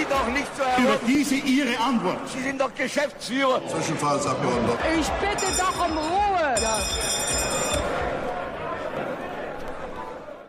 Sie doch nicht so Über diese Ihre Antwort. Sie sind doch Geschäftsführer. Zwischenfallsabgeordneter. Ich bitte doch um Ruhe. Ja.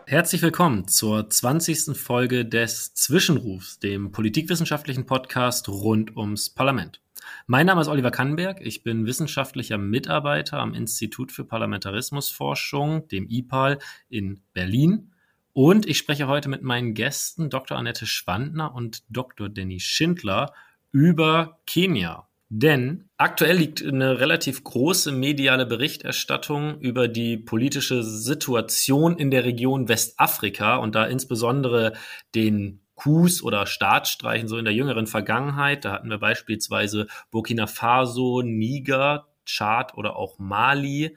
Herzlich willkommen zur 20. Folge des Zwischenrufs, dem politikwissenschaftlichen Podcast rund ums Parlament. Mein Name ist Oliver Kannenberg. Ich bin wissenschaftlicher Mitarbeiter am Institut für Parlamentarismusforschung, dem IPAL in Berlin. Und ich spreche heute mit meinen Gästen Dr. Annette Schwandner und Dr. Danny Schindler über Kenia. Denn aktuell liegt eine relativ große mediale Berichterstattung über die politische Situation in der Region Westafrika und da insbesondere den Coups oder Staatsstreichen so in der jüngeren Vergangenheit. Da hatten wir beispielsweise Burkina Faso, Niger, Tschad oder auch Mali.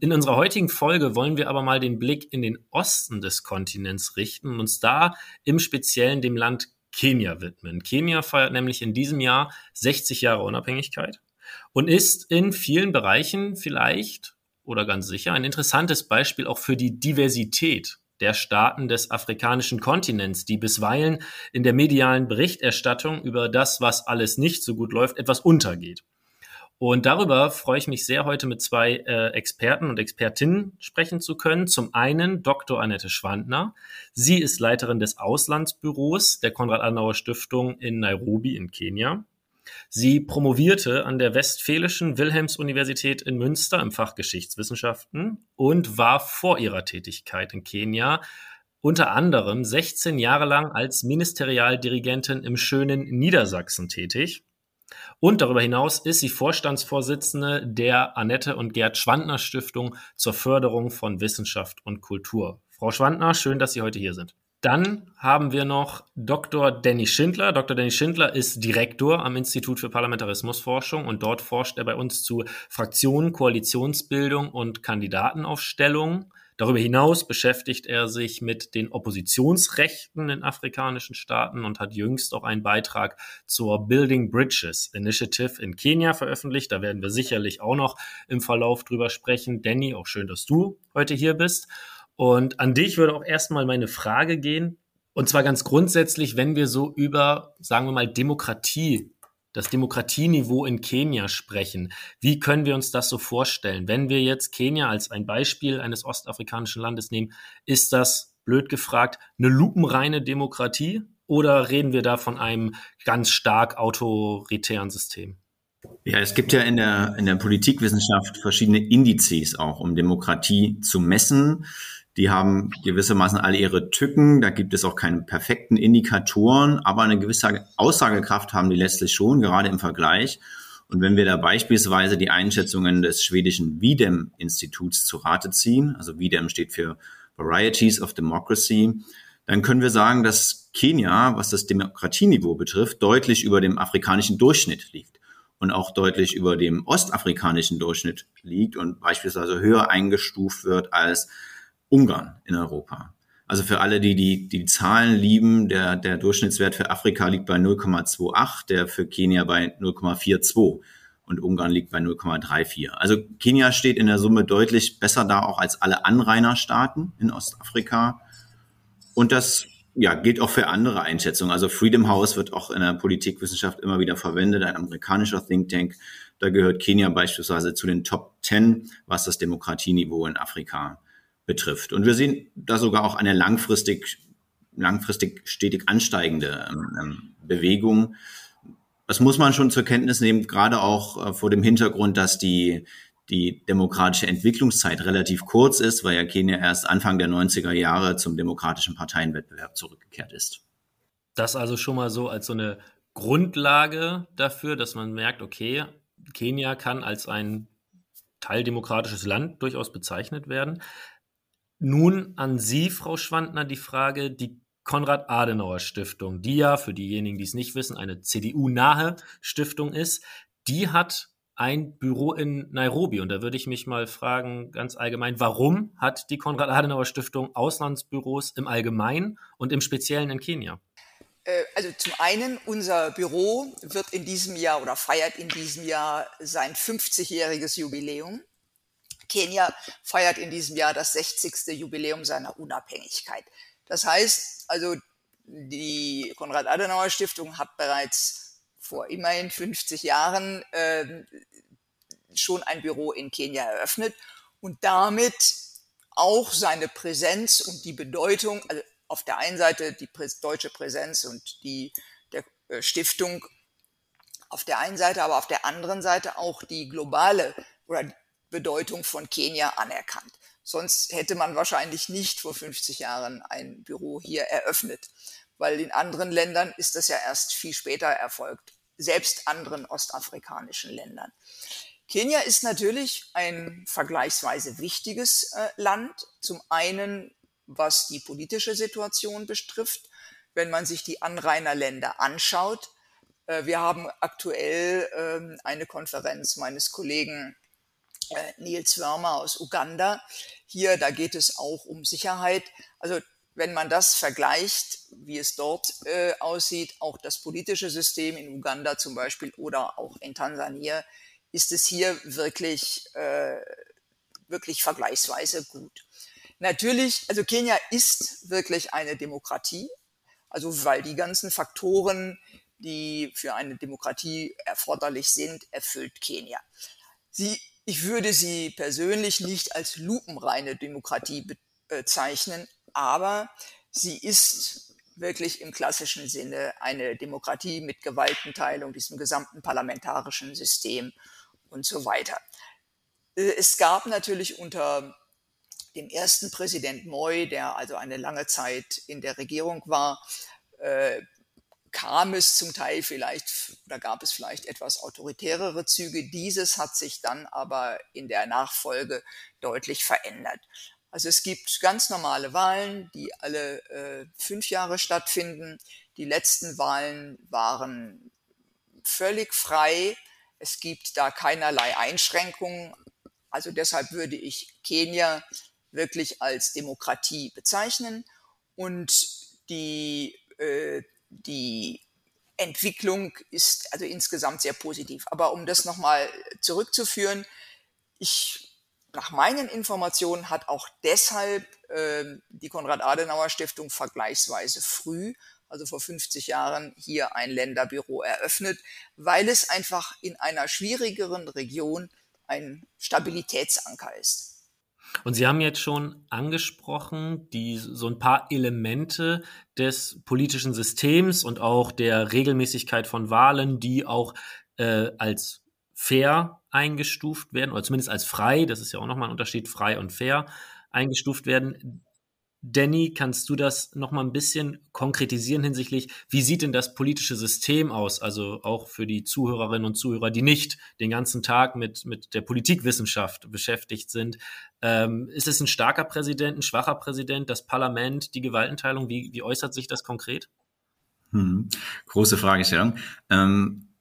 In unserer heutigen Folge wollen wir aber mal den Blick in den Osten des Kontinents richten und uns da im Speziellen dem Land Kenia widmen. Kenia feiert nämlich in diesem Jahr 60 Jahre Unabhängigkeit und ist in vielen Bereichen vielleicht oder ganz sicher ein interessantes Beispiel auch für die Diversität der Staaten des afrikanischen Kontinents, die bisweilen in der medialen Berichterstattung über das, was alles nicht so gut läuft, etwas untergeht. Und darüber freue ich mich sehr, heute mit zwei äh, Experten und Expertinnen sprechen zu können. Zum einen Dr. Annette Schwandner. Sie ist Leiterin des Auslandsbüros der Konrad-Adenauer-Stiftung in Nairobi in Kenia. Sie promovierte an der Westfälischen Wilhelms-Universität in Münster im Fach Geschichtswissenschaften und war vor ihrer Tätigkeit in Kenia unter anderem 16 Jahre lang als Ministerialdirigentin im schönen Niedersachsen tätig und darüber hinaus ist sie Vorstandsvorsitzende der Annette und Gerd Schwandner Stiftung zur Förderung von Wissenschaft und Kultur. Frau Schwandner, schön, dass Sie heute hier sind. Dann haben wir noch Dr. Danny Schindler. Dr. Danny Schindler ist Direktor am Institut für Parlamentarismusforschung und dort forscht er bei uns zu Fraktionen, Koalitionsbildung und Kandidatenaufstellung. Darüber hinaus beschäftigt er sich mit den Oppositionsrechten in afrikanischen Staaten und hat jüngst auch einen Beitrag zur Building Bridges Initiative in Kenia veröffentlicht. Da werden wir sicherlich auch noch im Verlauf drüber sprechen. Danny, auch schön, dass du heute hier bist. Und an dich würde auch erstmal meine Frage gehen. Und zwar ganz grundsätzlich, wenn wir so über, sagen wir mal, Demokratie das Demokratieniveau in Kenia sprechen. Wie können wir uns das so vorstellen? Wenn wir jetzt Kenia als ein Beispiel eines ostafrikanischen Landes nehmen, ist das, blöd gefragt, eine lupenreine Demokratie oder reden wir da von einem ganz stark autoritären System? Ja, es gibt ja in der, in der Politikwissenschaft verschiedene Indizes auch, um Demokratie zu messen. Die haben gewissermaßen alle ihre Tücken. Da gibt es auch keine perfekten Indikatoren, aber eine gewisse Aussagekraft haben die letztlich schon, gerade im Vergleich. Und wenn wir da beispielsweise die Einschätzungen des schwedischen Videm-Instituts zu Rate ziehen, also Videm steht für Varieties of Democracy, dann können wir sagen, dass Kenia, was das Demokratieniveau betrifft, deutlich über dem afrikanischen Durchschnitt liegt und auch deutlich über dem ostafrikanischen Durchschnitt liegt und beispielsweise höher eingestuft wird als Ungarn in Europa. Also für alle, die die, die Zahlen lieben, der, der Durchschnittswert für Afrika liegt bei 0,28, der für Kenia bei 0,42 und Ungarn liegt bei 0,34. Also Kenia steht in der Summe deutlich besser da auch als alle Anrainerstaaten in Ostafrika. Und das ja, gilt auch für andere Einschätzungen. Also Freedom House wird auch in der Politikwissenschaft immer wieder verwendet, ein amerikanischer Think Tank. Da gehört Kenia beispielsweise zu den Top 10, was das Demokratieniveau in Afrika betrifft. Und wir sehen da sogar auch eine langfristig, langfristig stetig ansteigende ähm, ähm, Bewegung. Das muss man schon zur Kenntnis nehmen, gerade auch äh, vor dem Hintergrund, dass die, die demokratische Entwicklungszeit relativ kurz ist, weil ja Kenia erst Anfang der 90er Jahre zum demokratischen Parteienwettbewerb zurückgekehrt ist. Das also schon mal so als so eine Grundlage dafür, dass man merkt, okay, Kenia kann als ein teildemokratisches Land durchaus bezeichnet werden. Nun an Sie, Frau Schwandner, die Frage, die Konrad-Adenauer-Stiftung, die ja, für diejenigen, die es nicht wissen, eine CDU-nahe Stiftung ist, die hat ein Büro in Nairobi. Und da würde ich mich mal fragen, ganz allgemein, warum hat die Konrad-Adenauer-Stiftung Auslandsbüros im Allgemeinen und im Speziellen in Kenia? Äh, also zum einen, unser Büro wird in diesem Jahr oder feiert in diesem Jahr sein 50-jähriges Jubiläum. Kenia feiert in diesem Jahr das 60. Jubiläum seiner Unabhängigkeit. Das heißt, also die Konrad-Adenauer-Stiftung hat bereits vor immerhin 50 Jahren äh, schon ein Büro in Kenia eröffnet und damit auch seine Präsenz und die Bedeutung, also auf der einen Seite die deutsche Präsenz und die der äh, Stiftung auf der einen Seite, aber auf der anderen Seite auch die globale oder Bedeutung von Kenia anerkannt. Sonst hätte man wahrscheinlich nicht vor 50 Jahren ein Büro hier eröffnet, weil in anderen Ländern ist das ja erst viel später erfolgt, selbst anderen ostafrikanischen Ländern. Kenia ist natürlich ein vergleichsweise wichtiges äh, Land. Zum einen, was die politische Situation betrifft. Wenn man sich die Anrainerländer anschaut, äh, wir haben aktuell äh, eine Konferenz meines Kollegen Nils Wörmer aus Uganda. Hier, da geht es auch um Sicherheit. Also wenn man das vergleicht, wie es dort äh, aussieht, auch das politische System in Uganda zum Beispiel oder auch in Tansania, ist es hier wirklich, äh, wirklich vergleichsweise gut. Natürlich, also Kenia ist wirklich eine Demokratie, also weil die ganzen Faktoren, die für eine Demokratie erforderlich sind, erfüllt Kenia. Sie, ich würde sie persönlich nicht als lupenreine Demokratie bezeichnen, aber sie ist wirklich im klassischen Sinne eine Demokratie mit Gewaltenteilung, diesem gesamten parlamentarischen System und so weiter. Äh, es gab natürlich unter dem ersten Präsident Moy, der also eine lange Zeit in der Regierung war, äh, kam es zum Teil vielleicht, da gab es vielleicht etwas autoritärere Züge. Dieses hat sich dann aber in der Nachfolge deutlich verändert. Also es gibt ganz normale Wahlen, die alle äh, fünf Jahre stattfinden. Die letzten Wahlen waren völlig frei. Es gibt da keinerlei Einschränkungen. Also deshalb würde ich Kenia wirklich als Demokratie bezeichnen. Und die, äh, die Entwicklung ist also insgesamt sehr positiv. Aber um das nochmal zurückzuführen, ich, nach meinen Informationen hat auch deshalb äh, die Konrad-Adenauer-Stiftung vergleichsweise früh also vor 50 Jahren, hier ein Länderbüro eröffnet, weil es einfach in einer schwierigeren Region ein Stabilitätsanker ist. Und Sie haben jetzt schon angesprochen, die so ein paar Elemente des politischen Systems und auch der Regelmäßigkeit von Wahlen, die auch äh, als fair eingestuft werden, oder zumindest als frei, das ist ja auch nochmal ein Unterschied, frei und fair eingestuft werden. Danny, kannst du das noch mal ein bisschen konkretisieren hinsichtlich, wie sieht denn das politische System aus? Also auch für die Zuhörerinnen und Zuhörer, die nicht den ganzen Tag mit, mit der Politikwissenschaft beschäftigt sind. Ähm, ist es ein starker Präsident, ein schwacher Präsident, das Parlament, die Gewaltenteilung? Wie, wie äußert sich das konkret? Hm. Große Fragestellung. Ähm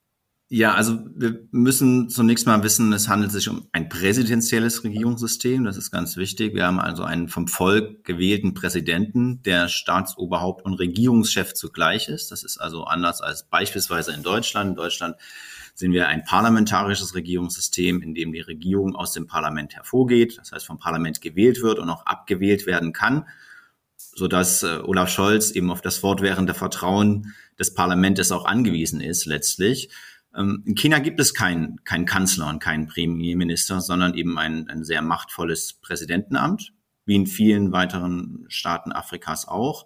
ja, also wir müssen zunächst mal wissen, es handelt sich um ein präsidentielles Regierungssystem. Das ist ganz wichtig. Wir haben also einen vom Volk gewählten Präsidenten, der Staatsoberhaupt und Regierungschef zugleich ist. Das ist also anders als beispielsweise in Deutschland. In Deutschland sind wir ein parlamentarisches Regierungssystem, in dem die Regierung aus dem Parlament hervorgeht, das heißt vom Parlament gewählt wird und auch abgewählt werden kann so dass äh, Olaf Scholz eben auf das fortwährende Vertrauen des Parlaments auch angewiesen ist letztlich. Ähm, in China gibt es keinen kein Kanzler und keinen Premierminister, sondern eben ein, ein sehr machtvolles Präsidentenamt, wie in vielen weiteren Staaten Afrikas auch.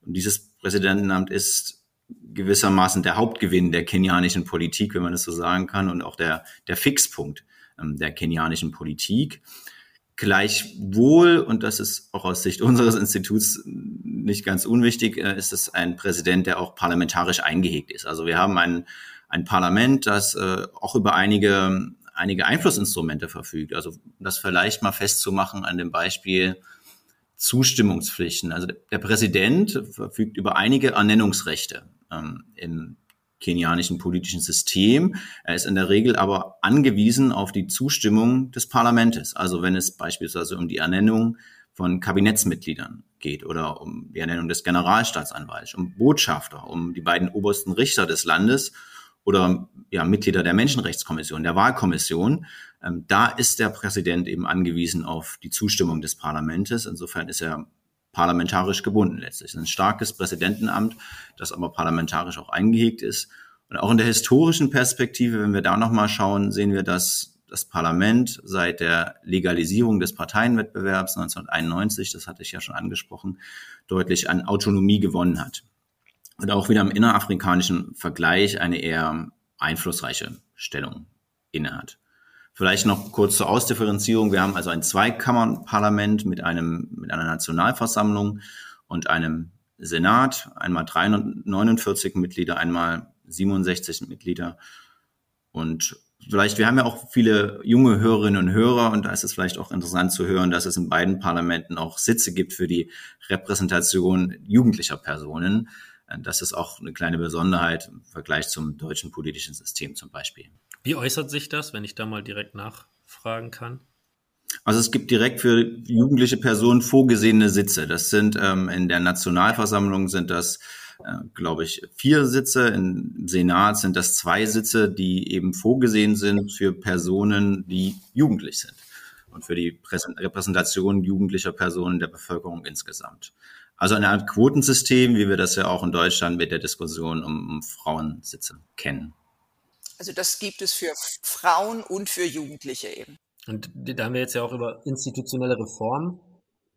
Und dieses Präsidentenamt ist gewissermaßen der Hauptgewinn der kenianischen Politik, wenn man das so sagen kann, und auch der, der Fixpunkt ähm, der kenianischen Politik. Gleichwohl, und das ist auch aus Sicht unseres Instituts nicht ganz unwichtig, äh, ist es ein Präsident, der auch parlamentarisch eingehegt ist. Also wir haben einen ein Parlament, das äh, auch über einige, einige Einflussinstrumente verfügt. Also das vielleicht mal festzumachen an dem Beispiel Zustimmungspflichten. Also der Präsident verfügt über einige Ernennungsrechte ähm, im kenianischen politischen System. Er ist in der Regel aber angewiesen auf die Zustimmung des Parlaments. Also wenn es beispielsweise um die Ernennung von Kabinettsmitgliedern geht oder um die Ernennung des Generalstaatsanwalts, um Botschafter, um die beiden obersten Richter des Landes oder ja, Mitglieder der Menschenrechtskommission, der Wahlkommission. Ähm, da ist der Präsident eben angewiesen auf die Zustimmung des Parlaments. Insofern ist er parlamentarisch gebunden letztlich. Ein starkes Präsidentenamt, das aber parlamentarisch auch eingehegt ist. Und auch in der historischen Perspektive, wenn wir da nochmal schauen, sehen wir, dass das Parlament seit der Legalisierung des Parteienwettbewerbs 1991, das hatte ich ja schon angesprochen, deutlich an Autonomie gewonnen hat. Und auch wieder im innerafrikanischen Vergleich eine eher einflussreiche Stellung innehat. Vielleicht noch kurz zur Ausdifferenzierung. Wir haben also ein Zweikammernparlament mit einem, mit einer Nationalversammlung und einem Senat, einmal 349 Mitglieder, einmal 67 Mitglieder. Und vielleicht, wir haben ja auch viele junge Hörerinnen und Hörer und da ist es vielleicht auch interessant zu hören, dass es in beiden Parlamenten auch Sitze gibt für die Repräsentation jugendlicher Personen. Das ist auch eine kleine Besonderheit im Vergleich zum deutschen politischen System zum Beispiel. Wie äußert sich das, wenn ich da mal direkt nachfragen kann? Also es gibt direkt für jugendliche Personen vorgesehene Sitze. Das sind ähm, in der Nationalversammlung sind das, äh, glaube ich, vier Sitze. Im Senat sind das zwei Sitze, die eben vorgesehen sind für Personen, die jugendlich sind und für die Repräsentation jugendlicher Personen der Bevölkerung insgesamt. Also eine Art Quotensystem, wie wir das ja auch in Deutschland mit der Diskussion um, um Frauensitze kennen. Also das gibt es für Frauen und für Jugendliche eben. Und da haben wir jetzt ja auch über institutionelle Reform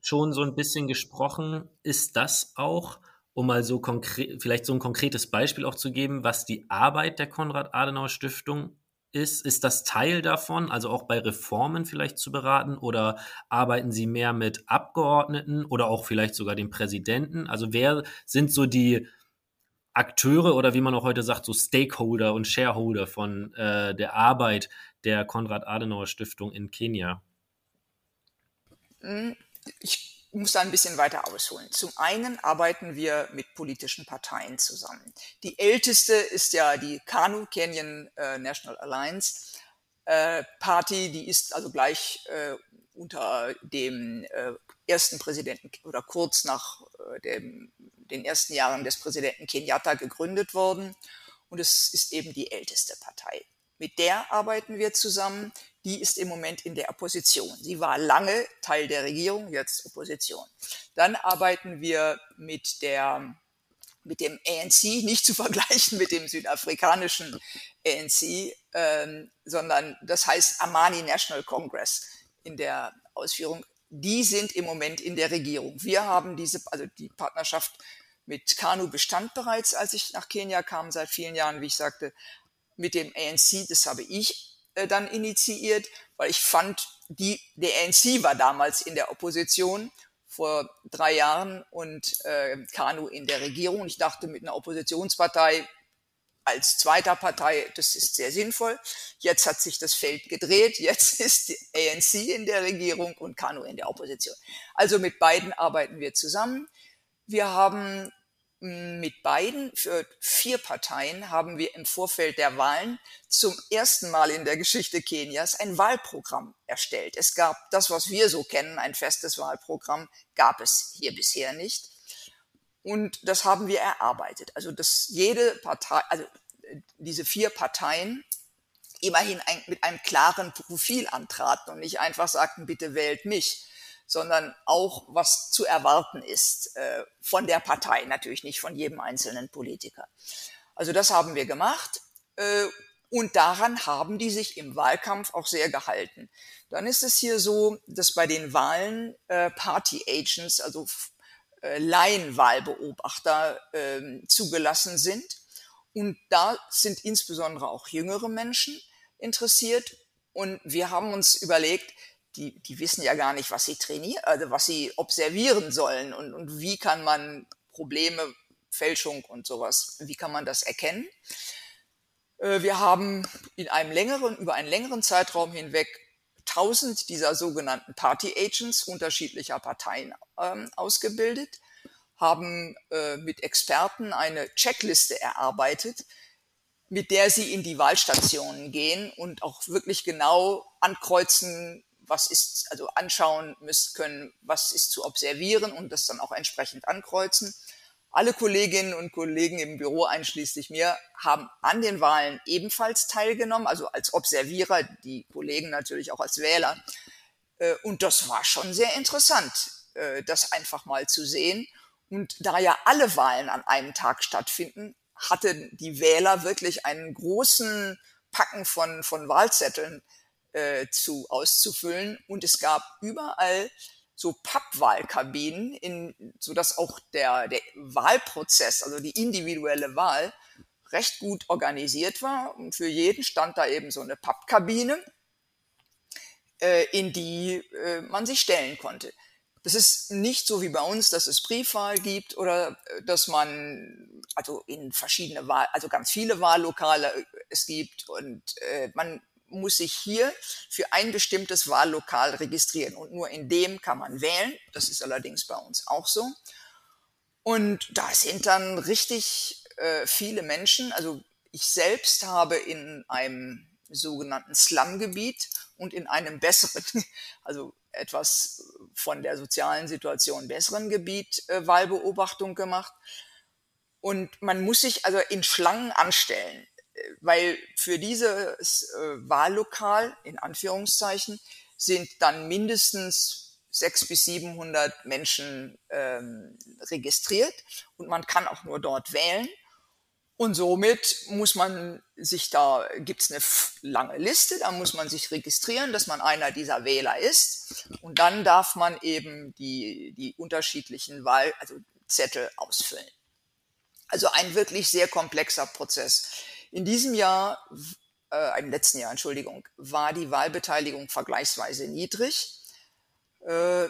schon so ein bisschen gesprochen. Ist das auch, um mal so konkret, vielleicht so ein konkretes Beispiel auch zu geben, was die Arbeit der Konrad-Adenauer-Stiftung ist? Ist das Teil davon, also auch bei Reformen vielleicht zu beraten? Oder arbeiten Sie mehr mit Abgeordneten oder auch vielleicht sogar dem Präsidenten? Also wer sind so die Akteure oder wie man auch heute sagt, so Stakeholder und Shareholder von äh, der Arbeit der Konrad-Adenauer-Stiftung in Kenia? Hm, ich muss da ein bisschen weiter ausholen. Zum einen arbeiten wir mit politischen Parteien zusammen. Die älteste ist ja die KANU, Kenyan äh, National Alliance äh, Party, die ist also gleich äh, unter dem äh, ersten Präsidenten oder kurz nach äh, dem, den ersten Jahren des Präsidenten Kenyatta gegründet worden. Und es ist eben die älteste Partei. Mit der arbeiten wir zusammen die ist im Moment in der Opposition. Sie war lange Teil der Regierung, jetzt Opposition. Dann arbeiten wir mit der mit dem ANC, nicht zu vergleichen mit dem südafrikanischen ANC, ähm, sondern das heißt Amani National Congress in der Ausführung. Die sind im Moment in der Regierung. Wir haben diese, also die Partnerschaft mit KANU bestand bereits, als ich nach Kenia kam, seit vielen Jahren, wie ich sagte. Mit dem ANC, das habe ich äh, dann initiiert, weil ich fand, die, der ANC war damals in der Opposition vor drei Jahren und äh, Kanu in der Regierung. Ich dachte, mit einer Oppositionspartei als zweiter Partei, das ist sehr sinnvoll. Jetzt hat sich das Feld gedreht. Jetzt ist die ANC in der Regierung und Kanu in der Opposition. Also mit beiden arbeiten wir zusammen. Wir haben mit beiden, für vier Parteien, haben wir im Vorfeld der Wahlen zum ersten Mal in der Geschichte Kenias ein Wahlprogramm erstellt. Es gab das, was wir so kennen, ein festes Wahlprogramm, gab es hier bisher nicht. Und das haben wir erarbeitet. Also, dass jede Partei, also diese vier Parteien immerhin ein, mit einem klaren Profil antraten und nicht einfach sagten, bitte wählt mich, sondern auch was zu erwarten ist äh, von der Partei, natürlich nicht von jedem einzelnen Politiker. Also das haben wir gemacht äh, und daran haben die sich im Wahlkampf auch sehr gehalten. Dann ist es hier so, dass bei den Wahlen äh, Party Agents, also äh, Laienwahlbeobachter äh, zugelassen sind. Und da sind insbesondere auch jüngere Menschen interessiert. Und wir haben uns überlegt, die, die wissen ja gar nicht, was sie trainieren, also was sie observieren sollen und, und wie kann man Probleme, Fälschung und sowas, wie kann man das erkennen? Äh, wir haben in einem längeren, über einen längeren Zeitraum hinweg 1000 dieser sogenannten Party Agents unterschiedlicher Parteien ähm, ausgebildet, haben äh, mit Experten eine Checkliste erarbeitet, mit der sie in die Wahlstationen gehen und auch wirklich genau ankreuzen, was ist, also anschauen müssen können, was ist zu observieren und das dann auch entsprechend ankreuzen. Alle Kolleginnen und Kollegen im Büro, einschließlich mir, haben an den Wahlen ebenfalls teilgenommen, also als Observierer, die Kollegen natürlich auch als Wähler. Äh, und das war schon sehr interessant. äh, das einfach mal zu sehen. Und da ja alle Wahlen an einem Tag stattfinden, hatten die Wähler wirklich einen großen Packen von, von Wahlzetteln äh, zu, auszufüllen. Und es gab überall so Pappwahlkabinen, in, so dass auch der, der Wahlprozess, also die individuelle Wahl, recht gut organisiert war. Und für jeden stand da eben so eine Pappkabine, äh, in die äh, man sich stellen konnte. Das ist nicht so wie bei uns, dass es Briefwahl gibt oder äh, dass man also in verschiedene Wahl, also ganz viele Wahllokale äh, es gibt und äh, man muss sich hier für ein bestimmtes Wahllokal registrieren und nur in dem kann man wählen. Das ist allerdings bei uns auch so. Und da sind dann richtig äh, viele Menschen. Also ich selbst habe in einem sogenannten Slum-Gebiet und in einem besseren, also etwas von der sozialen Situation besseren Gebiet äh, Wahlbeobachtung gemacht. Und man muss sich also in Schlangen anstellen weil für dieses äh, Wahllokal, in Anführungszeichen, sind dann mindestens sechs bis 700 Menschen ähm, registriert und man kann auch nur dort wählen. Und somit muss man sich da, gibt's eine lange Liste, da muss man sich registrieren, dass man einer dieser Wähler ist. Und dann darf man eben die, die unterschiedlichen Wahl, also Zettel ausfüllen. Also ein wirklich sehr komplexer Prozess. In diesem Jahr, äh, im letzten Jahr, Entschuldigung, war die Wahlbeteiligung vergleichsweise niedrig. Äh,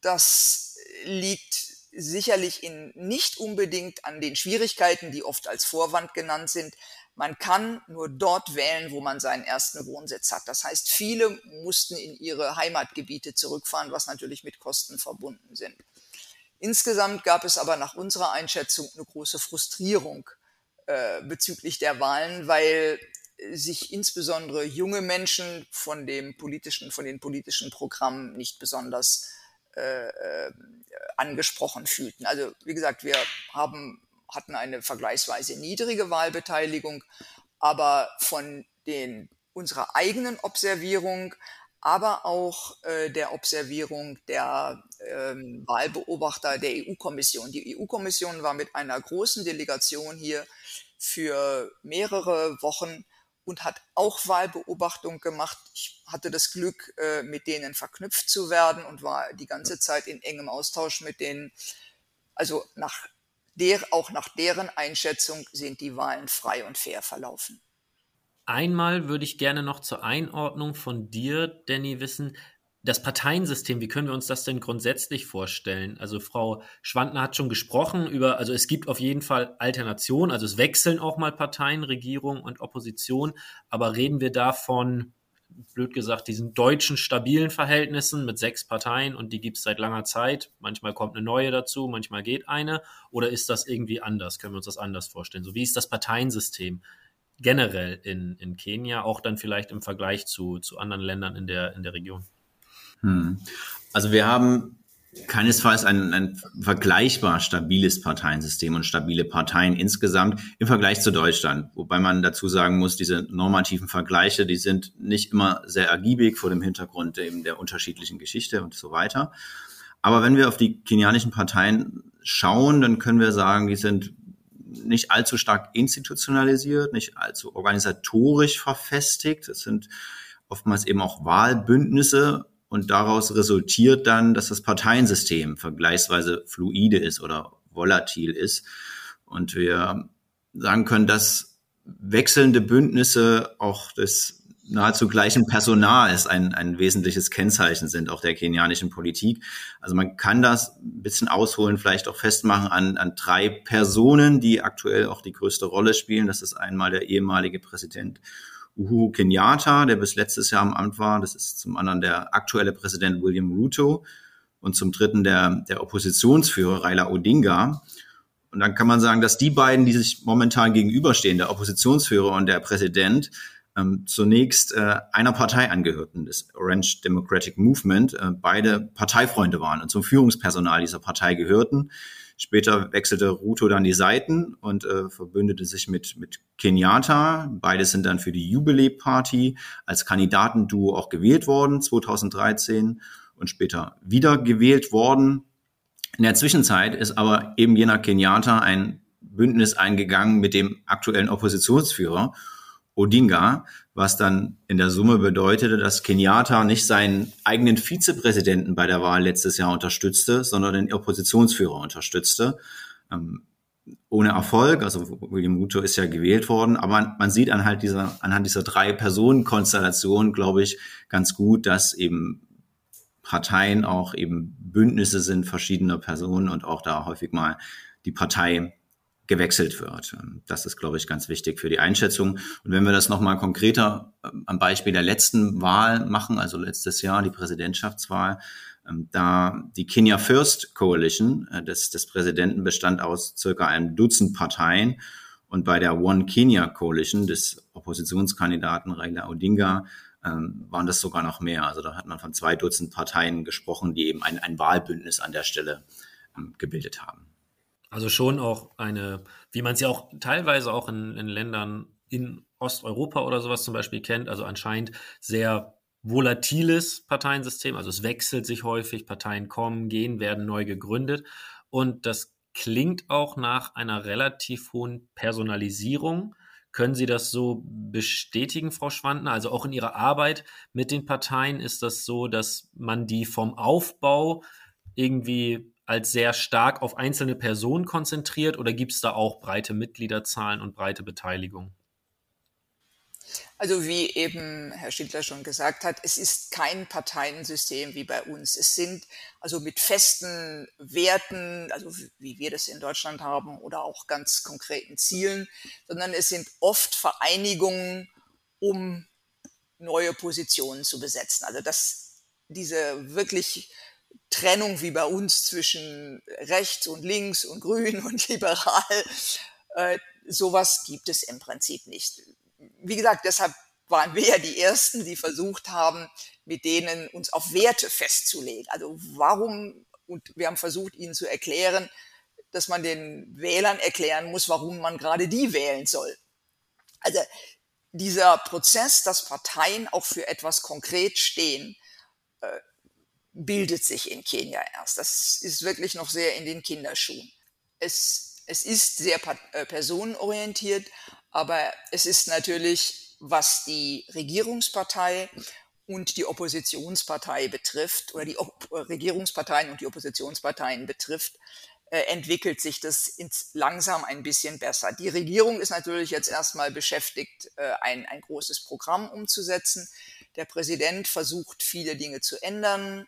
das liegt sicherlich in, nicht unbedingt an den Schwierigkeiten, die oft als Vorwand genannt sind. Man kann nur dort wählen, wo man seinen ersten Wohnsitz hat. Das heißt, viele mussten in ihre Heimatgebiete zurückfahren, was natürlich mit Kosten verbunden sind. Insgesamt gab es aber nach unserer Einschätzung eine große Frustrierung äh, bezüglich der Wahlen, weil sich insbesondere junge Menschen von dem politischen, von den politischen Programmen nicht besonders äh, äh, angesprochen fühlten. Also wie gesagt, wir haben, hatten eine vergleichsweise niedrige Wahlbeteiligung, aber von den unserer eigenen Observierung, aber auch äh, der Observierung der ähm, Wahlbeobachter der EU-Kommission. Die EU-Kommission war mit einer großen Delegation hier für mehrere Wochen und hat auch Wahlbeobachtung gemacht. Ich hatte das Glück, äh, mit denen verknüpft zu werden und war die ganze Zeit in engem Austausch mit denen. Also nach der, auch nach deren Einschätzung sind die Wahlen frei und fair verlaufen. Einmal würde ich gerne noch zur Einordnung von dir, Danny, wissen, das Parteiensystem, wie können wir uns das denn grundsätzlich vorstellen? Also Frau Schwantner hat schon gesprochen über, also es gibt auf jeden Fall Alternationen, also es wechseln auch mal Parteien, Regierung und Opposition, aber reden wir davon, blöd gesagt, diesen deutschen stabilen Verhältnissen mit sechs Parteien und die gibt es seit langer Zeit. Manchmal kommt eine neue dazu, manchmal geht eine. Oder ist das irgendwie anders? Können wir uns das anders vorstellen? So wie ist das Parteiensystem generell in, in Kenia, auch dann vielleicht im Vergleich zu, zu anderen Ländern in der, in der Region? Hm. Also wir haben keinesfalls ein, ein vergleichbar stabiles Parteiensystem und stabile Parteien insgesamt im Vergleich zu Deutschland. Wobei man dazu sagen muss, diese normativen Vergleiche, die sind nicht immer sehr ergiebig vor dem Hintergrund eben der unterschiedlichen Geschichte und so weiter. Aber wenn wir auf die kenianischen Parteien schauen, dann können wir sagen, die sind nicht allzu stark institutionalisiert, nicht allzu organisatorisch verfestigt. Es sind oftmals eben auch Wahlbündnisse und daraus resultiert dann, dass das Parteiensystem vergleichsweise fluide ist oder volatil ist. Und wir sagen können, dass wechselnde Bündnisse auch des nahezu gleichen Personals ein, ein wesentliches Kennzeichen sind, auch der kenianischen Politik. Also man kann das ein bisschen ausholen, vielleicht auch festmachen an, an drei Personen, die aktuell auch die größte Rolle spielen. Das ist einmal der ehemalige Präsident Uhuru Kenyatta, der bis letztes Jahr im Amt war. Das ist zum anderen der aktuelle Präsident William Ruto und zum dritten der, der Oppositionsführer Raila Odinga. Und dann kann man sagen, dass die beiden, die sich momentan gegenüberstehen, der Oppositionsführer und der Präsident, ähm, zunächst äh, einer Partei angehörten, des Orange Democratic Movement, äh, beide Parteifreunde waren und zum Führungspersonal dieser Partei gehörten. Später wechselte Ruto dann die Seiten und äh, verbündete sich mit, mit Kenyatta. Beide sind dann für die Jubilee Party als Kandidatenduo auch gewählt worden, 2013. und später wiedergewählt worden. In der Zwischenzeit ist aber eben jener Kenyatta ein Bündnis eingegangen mit dem aktuellen Oppositionsführer Odinga, was dann in der Summe bedeutete, dass Kenyatta nicht seinen eigenen Vizepräsidenten bei der Wahl letztes Jahr unterstützte, sondern den Oppositionsführer unterstützte. Ähm, ohne Erfolg, also William Ruto ist ja gewählt worden, aber man sieht anhand dieser, anhand dieser drei Personenkonstellationen, glaube ich, ganz gut, dass eben Parteien auch eben Bündnisse sind verschiedener Personen und auch da häufig mal die Partei gewechselt wird. Das ist, glaube ich, ganz wichtig für die Einschätzung. Und wenn wir das nochmal konkreter ähm, am Beispiel der letzten Wahl machen, also letztes Jahr die Präsidentschaftswahl, ähm, da die Kenya First Coalition äh, des, des Präsidenten bestand aus circa einem Dutzend Parteien und bei der One Kenya Coalition des Oppositionskandidaten Raila Odinga ähm, waren das sogar noch mehr. Also da hat man von zwei Dutzend Parteien gesprochen, die eben ein, ein Wahlbündnis an der Stelle ähm, gebildet haben. Also schon auch eine, wie man es ja auch teilweise auch in, in Ländern in Osteuropa oder sowas zum Beispiel kennt, also anscheinend sehr volatiles Parteiensystem, also es wechselt sich häufig, Parteien kommen, gehen, werden neu gegründet und das klingt auch nach einer relativ hohen Personalisierung. Können Sie das so bestätigen, Frau Schwandner? Also auch in Ihrer Arbeit mit den Parteien ist das so, dass man die vom Aufbau irgendwie als sehr stark auf einzelne Personen konzentriert oder gibt es da auch breite Mitgliederzahlen und breite Beteiligung? Also wie eben Herr Schindler schon gesagt hat, es ist kein Parteiensystem wie bei uns. Es sind also mit festen Werten, also wie wir das in Deutschland haben, oder auch ganz konkreten Zielen, sondern es sind oft Vereinigungen, um neue Positionen zu besetzen. Also dass diese wirklich Trennung wie bei uns zwischen rechts und links und grün und liberal, äh, sowas gibt es im Prinzip nicht wie gesagt, deshalb waren wir ja die Ersten, die versucht haben, mit denen uns auf Werte festzulegen. Also warum, und wir haben versucht, ihnen zu erklären, dass man den Wählern erklären muss, warum man gerade die wählen soll. Also dieser Prozess, dass Parteien auch für etwas konkret stehen, äh, bildet sich in Kenia erst. Das ist wirklich noch sehr in den Kinderschuhen. Es, es ist sehr äh, personenorientiert, aber es ist natürlich, was die Regierungspartei und die Oppositionspartei betrifft, oder die Op Regierungsparteien und die Oppositionsparteien betrifft, äh, entwickelt sich das ins, langsam ein bisschen besser. Die Regierung ist natürlich jetzt erstmal beschäftigt, äh, ein, ein großes Programm umzusetzen. Der Präsident versucht, viele Dinge zu ändern,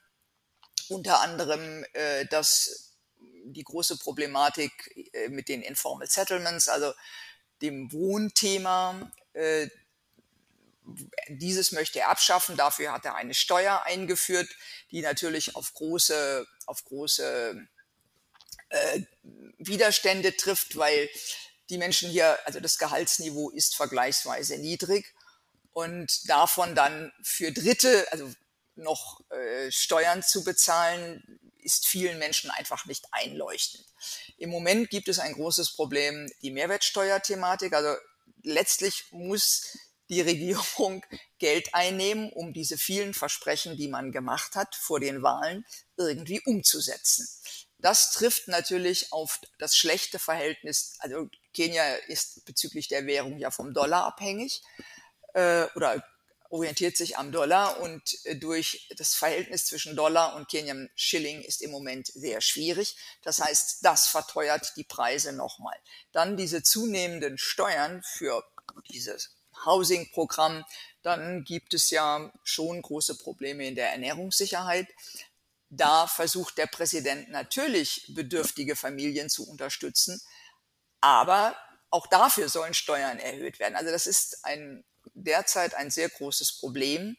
unter anderem äh, das, die große Problematik äh, mit den Informal Settlements, also dem Wohnthema. Äh, dieses möchte er abschaffen. Dafür hat er eine Steuer eingeführt, die natürlich auf große, auf große äh, Widerstände trifft, weil die Menschen hier, also das Gehaltsniveau ist vergleichsweise niedrig und davon dann für Dritte, also noch äh, Steuern zu bezahlen, ist vielen Menschen einfach nicht einleuchtend. Im Moment gibt es ein großes Problem, die Mehrwertsteuerthematik. Also letztlich muss die Regierung Geld einnehmen, um diese vielen Versprechen, die man gemacht hat vor den Wahlen, irgendwie umzusetzen. Das trifft natürlich auf das schlechte Verhältnis. Also Kenia ist bezüglich der Währung ja vom Dollar abhängig äh, oder orientiert sich am Dollar und äh, durch das Verhältnis zwischen Dollar und Kenyan Schilling ist im Moment sehr schwierig. Das heißt, das verteuert die Preise nochmal. Dann diese zunehmenden Steuern für dieses Housing-Programm. Dann gibt es ja schon große Probleme in der Ernährungssicherheit. Da versucht der Präsident natürlich bedürftige Familien zu unterstützen, aber auch dafür sollen Steuern erhöht werden. Also das ist ein derzeit ein sehr großes Problem.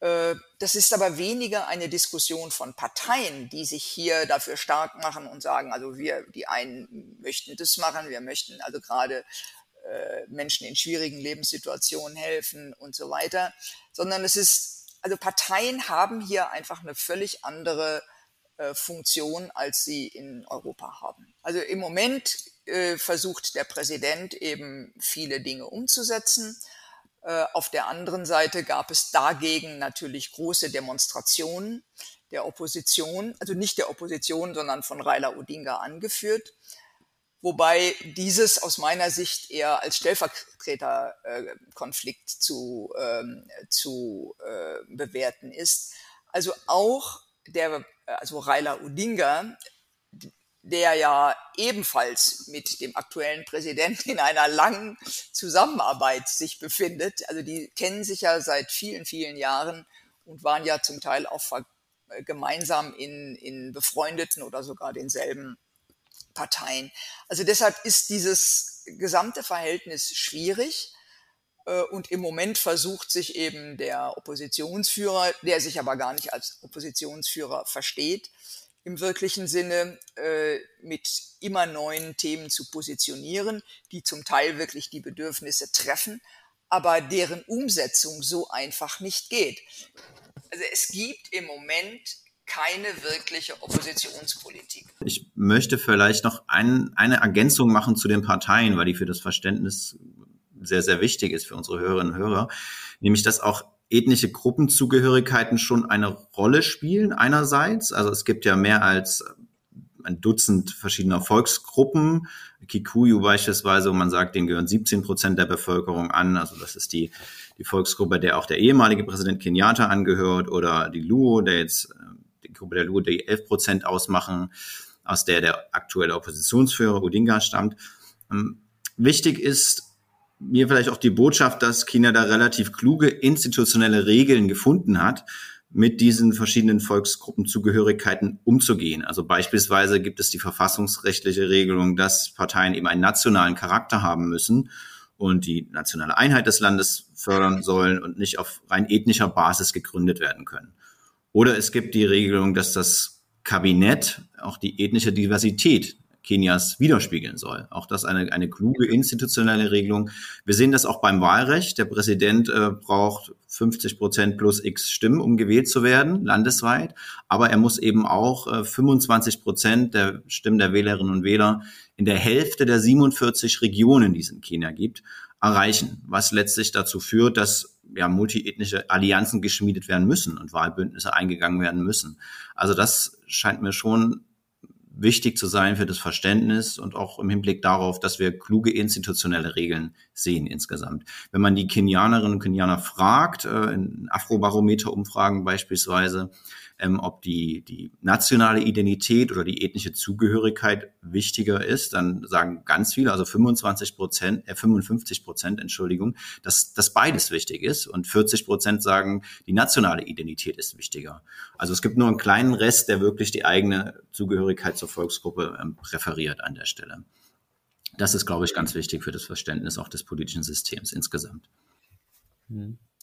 Äh, das ist aber weniger eine Diskussion von Parteien, die sich hier dafür stark machen und sagen, also wir, die einen möchten das machen, wir möchten also gerade äh, Menschen in schwierigen Lebenssituationen helfen und so weiter, sondern es ist, also Parteien haben hier einfach eine völlig andere äh, Funktion, als sie in Europa haben. Also im Moment versucht der Präsident eben viele Dinge umzusetzen auf der anderen Seite gab es dagegen natürlich große Demonstrationen. der Opposition, also nicht der Opposition, sondern von Raila Odinga angeführt. Wobei dieses aus meiner Sicht eher als Stellvertreterkonflikt zu, ähm, zu äh, bewerten ist. Also auch der, also Raila Odinga, der ja ebenfalls mit dem aktuellen Präsidenten in einer langen Zusammenarbeit sich befindet. Also die kennen sich ja seit vielen, vielen Jahren und waren ja zum Teil auch gemeinsam in, in befreundeten oder sogar denselben Parteien. Also deshalb ist dieses gesamte Verhältnis schwierig. Äh, und im Moment versucht sich eben der Oppositionsführer, der sich aber gar nicht als Oppositionsführer versteht, im wirklichen Sinne äh, mit immer neuen Themen zu positionieren, die zum Teil wirklich die Bedürfnisse treffen, aber deren Umsetzung so einfach nicht geht. Also es gibt im Moment keine wirkliche Oppositionspolitik. Ich möchte vielleicht noch ein, eine Ergänzung machen zu den Parteien, weil die für das Verständnis sehr, sehr wichtig ist für unsere Hörerinnen und Hörer, nämlich dass auch ethnische Gruppenzugehörigkeiten schon eine Rolle spielen einerseits. Also es gibt ja mehr als ein Dutzend verschiedener Volksgruppen. Kikuyu beispielsweise, wo man sagt, denen gehören 17 Prozent der Bevölkerung an. Also das ist die, die Volksgruppe, der auch der ehemalige Präsident Kenyatta angehört oder die Luo, der jetzt die Gruppe der Luo, die 11 Prozent ausmachen, aus der der aktuelle Oppositionsführer Odinga stammt. Ähm, wichtig ist mir vielleicht auch die Botschaft, dass China da relativ kluge institutionelle Regeln gefunden hat, mit diesen verschiedenen Volksgruppenzugehörigkeiten umzugehen. Also beispielsweise gibt es die verfassungsrechtliche Regelung, dass Parteien eben einen nationalen Charakter haben müssen und die nationale Einheit des Landes fördern sollen und nicht auf rein ethnischer Basis gegründet werden können. Oder es gibt die Regelung, dass das Kabinett auch die ethnische Diversität Kenias widerspiegeln soll. Auch das eine, eine kluge institutionelle Regelung. Wir sehen das auch beim Wahlrecht. Der Präsident äh, braucht 50 Prozent plus x Stimmen, um gewählt zu werden, landesweit. Aber er muss eben auch äh, 25 Prozent der Stimmen der Wählerinnen und Wähler in der Hälfte der 47 Regionen, die es in Kenia gibt, erreichen. Was letztlich dazu führt, dass ja, multiethnische Allianzen geschmiedet werden müssen und Wahlbündnisse eingegangen werden müssen. Also das scheint mir schon wichtig zu sein für das Verständnis und auch im Hinblick darauf, dass wir kluge institutionelle Regeln sehen insgesamt. Wenn man die Kenianerinnen und Kenianer fragt, äh, in Afrobarometer-Umfragen beispielsweise, ähm, ob die, die nationale Identität oder die ethnische Zugehörigkeit wichtiger ist, dann sagen ganz viele, also 25 Prozent, äh 55 Prozent, Entschuldigung, dass, dass beides wichtig ist und 40 Prozent sagen, die nationale Identität ist wichtiger. Also es gibt nur einen kleinen Rest, der wirklich die eigene Zugehörigkeit zur Volksgruppe ähm, präferiert an der Stelle. Das ist, glaube ich, ganz wichtig für das Verständnis auch des politischen Systems insgesamt.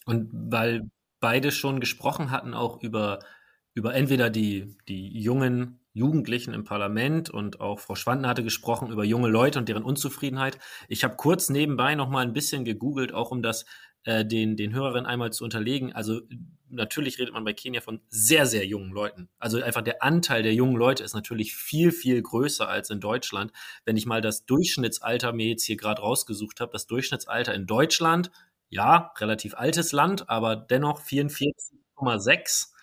Und weil beide schon gesprochen hatten, auch über über entweder die, die jungen Jugendlichen im Parlament und auch Frau Schwanden hatte gesprochen über junge Leute und deren Unzufriedenheit. Ich habe kurz nebenbei noch mal ein bisschen gegoogelt, auch um das äh, den, den Hörerinnen einmal zu unterlegen. Also natürlich redet man bei Kenia von sehr, sehr jungen Leuten. Also einfach der Anteil der jungen Leute ist natürlich viel, viel größer als in Deutschland. Wenn ich mal das Durchschnittsalter mir jetzt hier gerade rausgesucht habe, das Durchschnittsalter in Deutschland, ja, relativ altes Land, aber dennoch 44,6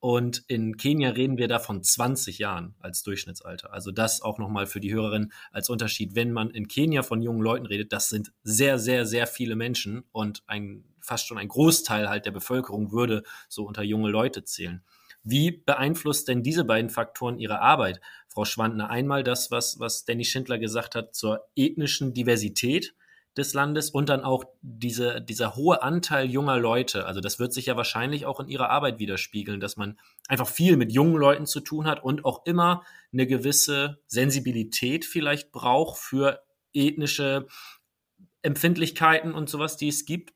und in Kenia reden wir da von 20 Jahren als Durchschnittsalter. Also das auch nochmal für die Hörerin als Unterschied. Wenn man in Kenia von jungen Leuten redet, das sind sehr, sehr, sehr viele Menschen und ein, fast schon ein Großteil halt der Bevölkerung würde so unter junge Leute zählen. Wie beeinflusst denn diese beiden Faktoren Ihre Arbeit, Frau Schwandner? Einmal das, was, was Danny Schindler gesagt hat zur ethnischen Diversität des Landes und dann auch diese, dieser hohe Anteil junger Leute. Also das wird sich ja wahrscheinlich auch in ihrer Arbeit widerspiegeln, dass man einfach viel mit jungen Leuten zu tun hat und auch immer eine gewisse Sensibilität vielleicht braucht für ethnische Empfindlichkeiten und sowas, die es gibt.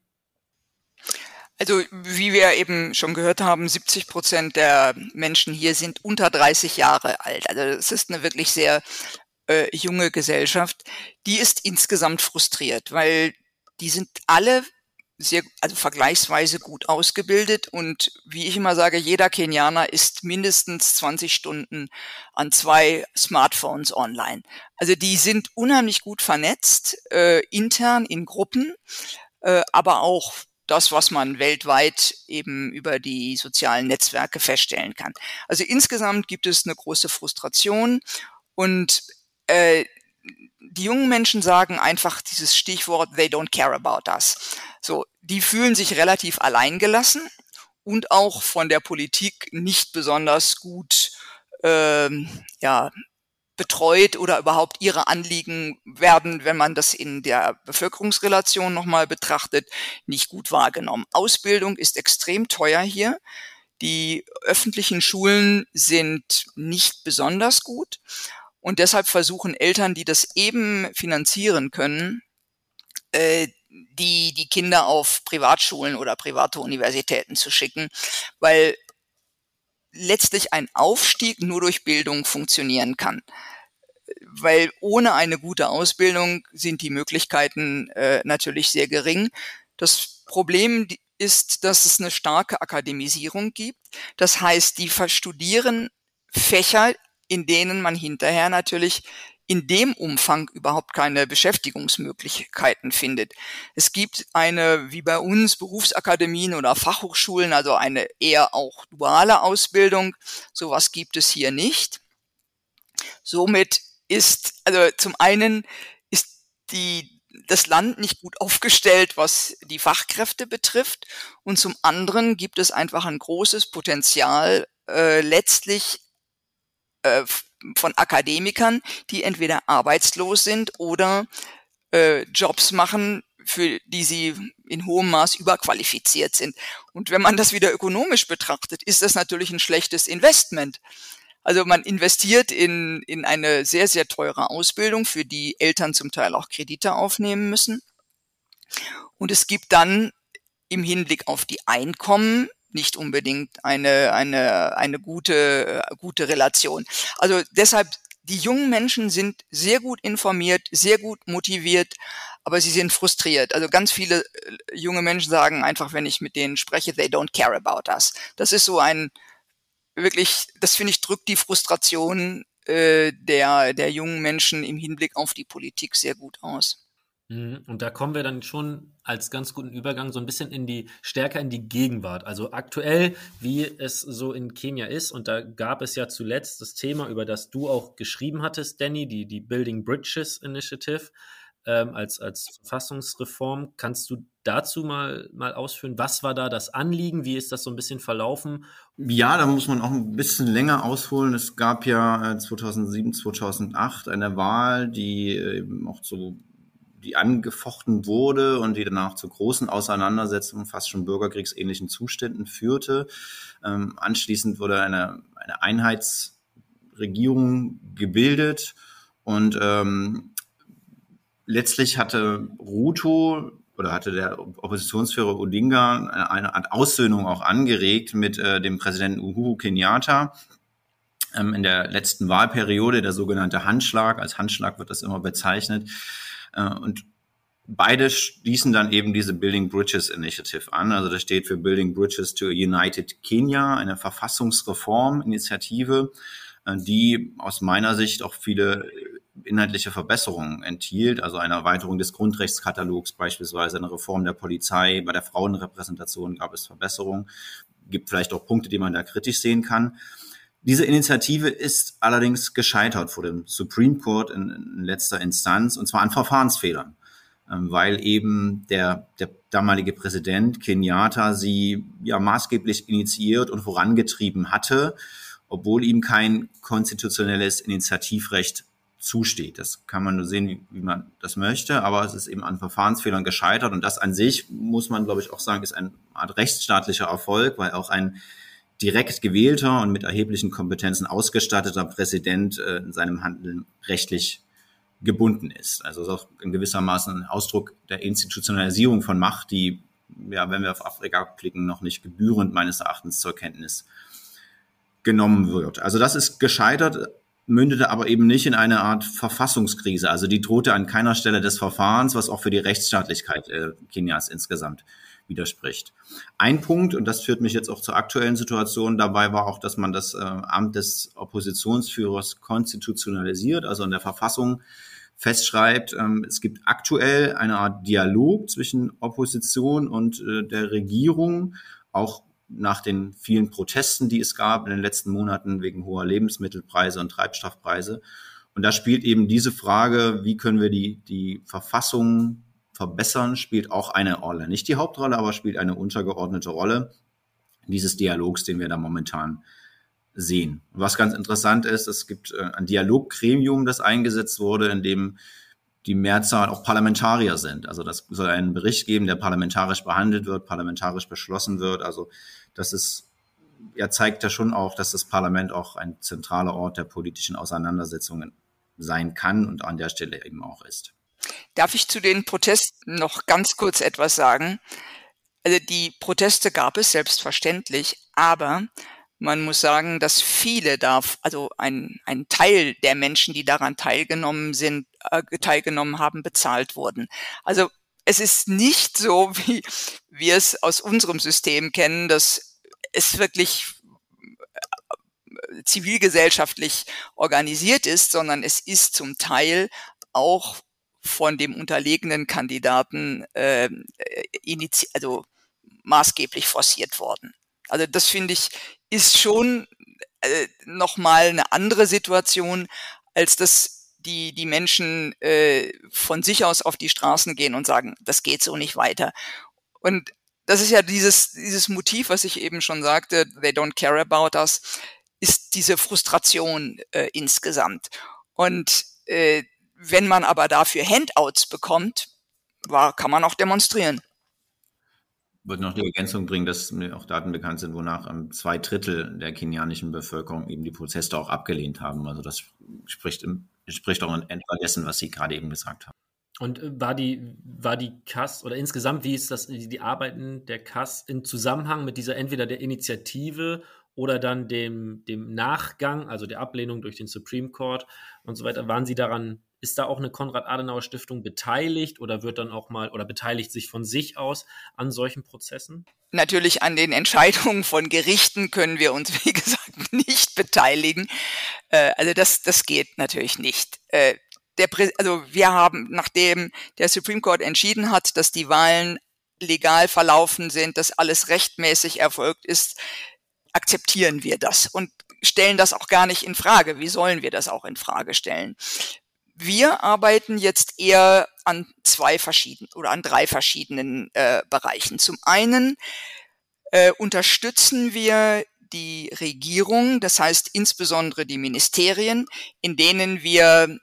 Also wie wir eben schon gehört haben, 70 Prozent der Menschen hier sind unter 30 Jahre alt. Also es ist eine wirklich sehr äh, junge Gesellschaft, die ist insgesamt frustriert, weil die sind alle sehr, also vergleichsweise gut ausgebildet und wie ich immer sage, jeder Kenianer ist mindestens 20 Stunden an zwei Smartphones online. Also die sind unheimlich gut vernetzt, äh, intern in Gruppen, äh, aber auch das, was man weltweit eben über die sozialen Netzwerke feststellen kann. Also insgesamt gibt es eine große Frustration und äh, die jungen Menschen sagen einfach dieses Stichwort, they don't care about us. So, die fühlen sich relativ alleingelassen und auch von der Politik nicht besonders gut ähm, ja, betreut oder überhaupt ihre Anliegen werden, wenn man das in der Bevölkerungsrelation nochmal betrachtet, nicht gut wahrgenommen. Ausbildung ist extrem teuer hier. Die öffentlichen Schulen sind nicht besonders gut. Und deshalb versuchen Eltern, die das eben finanzieren können, äh, die, die Kinder auf Privatschulen oder private Universitäten zu schicken, weil letztlich ein Aufstieg nur durch Bildung funktionieren kann. Weil ohne eine gute Ausbildung sind die Möglichkeiten äh, natürlich sehr gering. Das Problem ist, dass es eine starke Akademisierung gibt. Das heißt, die verstudieren Fächer, in denen man hinterher natürlich in dem Umfang überhaupt keine Beschäftigungsmöglichkeiten findet. Es gibt eine, wie bei uns, Berufsakademien oder Fachhochschulen, also eine eher auch duale Ausbildung. Sowas gibt es hier nicht. Somit ist, also zum einen ist die, das Land nicht gut aufgestellt, was die Fachkräfte betrifft. Und zum anderen gibt es einfach ein großes Potenzial, äh, letztlich äh, von Akademikern, die entweder arbeitslos sind oder äh, Jobs machen, für die sie in hohem Maß überqualifiziert sind. Und wenn man das wieder ökonomisch betrachtet, ist das natürlich ein schlechtes Investment. Also man investiert in, in eine sehr, sehr teure Ausbildung, für die Eltern zum Teil auch Kredite aufnehmen müssen. Und es gibt dann im Hinblick auf die Einkommen nicht unbedingt eine, eine, eine gute, gute Relation. Also deshalb, die jungen Menschen sind sehr gut informiert, sehr gut motiviert, aber sie sind frustriert. Also ganz viele äh, junge Menschen sagen einfach, wenn ich mit denen spreche, they don't care about us. Das ist so ein, wirklich, das finde ich, drückt die Frustration äh, der, der jungen Menschen im Hinblick auf die Politik sehr gut aus. Mhm. Und da kommen wir dann schon als ganz guten Übergang so ein bisschen in die, stärker in die Gegenwart. Also aktuell, wie es so in Kenia ist. Und da gab es ja zuletzt das Thema, über das du auch geschrieben hattest, Danny, die, die Building Bridges Initiative ähm, als, als Verfassungsreform. Kannst du dazu mal, mal ausführen? Was war da das Anliegen? Wie ist das so ein bisschen verlaufen? Ja, da muss man auch ein bisschen länger ausholen. Es gab ja 2007, äh, 2008 eine Wahl, die eben auch so die angefochten wurde und die danach zu großen Auseinandersetzungen, fast schon bürgerkriegsähnlichen Zuständen führte. Ähm, anschließend wurde eine, eine Einheitsregierung gebildet und ähm, letztlich hatte Ruto oder hatte der Oppositionsführer Odinga eine, eine Art Aussöhnung auch angeregt mit äh, dem Präsidenten Uhuru Kenyatta ähm, in der letzten Wahlperiode, der sogenannte Handschlag, als Handschlag wird das immer bezeichnet, und beide schließen dann eben diese Building Bridges Initiative an. Also das steht für Building Bridges to a United Kenya, eine Verfassungsreforminitiative, äh, die aus meiner Sicht auch viele inhaltliche Verbesserungen enthielt, also eine Erweiterung des Grundrechtskatalogs beispielsweise, eine Reform der Polizei, bei der Frauenrepräsentation gab es Verbesserungen, gibt vielleicht auch Punkte, die man da kritisch sehen kann. Diese Initiative ist allerdings gescheitert vor dem Supreme Court in, in letzter Instanz, und zwar an Verfahrensfehlern, ähm, weil eben der, der damalige Präsident Kenyatta sie ja maßgeblich initiiert und vorangetrieben hatte, obwohl ihm kein konstitutionelles Initiativrecht zusteht. Das kann man nur sehen, wie, wie, man das möchte, aber es ist eben an Verfahrensfehlern gescheitert und das an sich, muss man glaube ich auch sagen, ist eine Art rechtsstaatlicher Erfolg, weil auch ein direkt gewählter und mit erheblichen Kompetenzen ausgestatteter Präsident äh, in seinem Handeln rechtlich gebunden ist. Also ist auch in gewissermaßen ein Ausdruck der Institutionalisierung von Macht, die, ja, wenn wir auf Afrika blicken, noch nicht gebührend meines Erachtens zur Kenntnis genommen wird. Also das ist gescheitert, mündete aber eben nicht in eine Art Verfassungskrise. Also die drohte an keiner Stelle des Verfahrens, was auch für die Rechtsstaatlichkeit äh, Kenias insgesamt widerspricht. Ein Punkt, und das führt mich jetzt auch zur aktuellen Situation, dabei war auch, dass man das äh, Amt des Oppositionsführers konstitutionalisiert, also in der Verfassung festschreibt, ähm, es gibt aktuell eine Art Dialog zwischen Opposition und äh, der Regierung, auch nach den vielen Protesten, die es gab in den letzten Monaten wegen hoher Lebensmittelpreise und Treibstoffpreise. Und da spielt eben diese Frage, wie können wir die, die Verfassung verbessern, spielt auch eine Rolle. Nicht die Hauptrolle, aber spielt eine untergeordnete Rolle dieses Dialogs, den wir da momentan sehen. Was ganz interessant ist, es gibt äh, ein Dialoggremium, das eingesetzt wurde, in dem die Mehrzahl auch Parlamentarier sind. Also das soll einen Bericht geben, der parlamentarisch behandelt wird, parlamentarisch beschlossen wird. Also das ist, er zeigt ja schon auch, dass das Parlament auch ein zentraler Ort der politischen Auseinandersetzungen sein kann und an der Stelle eben auch ist. Darf ich zu den Protesten noch ganz kurz etwas sagen? Also die Proteste gab es selbstverständlich, aber man muss sagen, dass viele da, also ein, ein Teil der Menschen, die daran teilgenommen sind, äh, teilgenommen haben, bezahlt wurden. Also es ist nicht so, wie wir es aus unserem System kennen, dass es wirklich äh, zivilgesellschaftlich organisiert ist, sondern es ist zum Teil auch von dem unterlegenen Kandidaten äh, also maßgeblich forciert worden. Also das finde ich ist schon äh, nochmal eine andere Situation, als dass die, die Menschen äh, von sich aus auf die Straßen gehen und sagen, das geht so nicht weiter. Und das ist ja dieses, dieses Motiv, was ich eben schon sagte, they don't care about us, ist diese Frustration äh, insgesamt. Und äh, wenn man aber dafür Handouts bekommt, war, kann man auch demonstrieren würde noch die Ergänzung bringen, dass mir auch Daten bekannt sind, wonach ähm, zwei Drittel der kenianischen Bevölkerung eben die Proteste auch abgelehnt haben. Also das spricht, im, spricht auch in etwa dessen, was Sie gerade eben gesagt haben. Und äh, war die, war die KAS oder insgesamt, wie ist das, die Arbeiten der KAS in Zusammenhang mit dieser entweder der Initiative oder dann dem, dem Nachgang, also der Ablehnung durch den Supreme Court und so weiter, waren Sie daran ist da auch eine Konrad-Adenauer-Stiftung beteiligt oder wird dann auch mal oder beteiligt sich von sich aus an solchen Prozessen? Natürlich an den Entscheidungen von Gerichten können wir uns, wie gesagt, nicht beteiligen. Äh, also das, das geht natürlich nicht. Äh, also wir haben, nachdem der Supreme Court entschieden hat, dass die Wahlen legal verlaufen sind, dass alles rechtmäßig erfolgt ist, akzeptieren wir das und stellen das auch gar nicht in Frage. Wie sollen wir das auch in Frage stellen? Wir arbeiten jetzt eher an zwei verschiedenen oder an drei verschiedenen äh, Bereichen. Zum einen äh, unterstützen wir die Regierung, das heißt insbesondere die Ministerien, in denen wir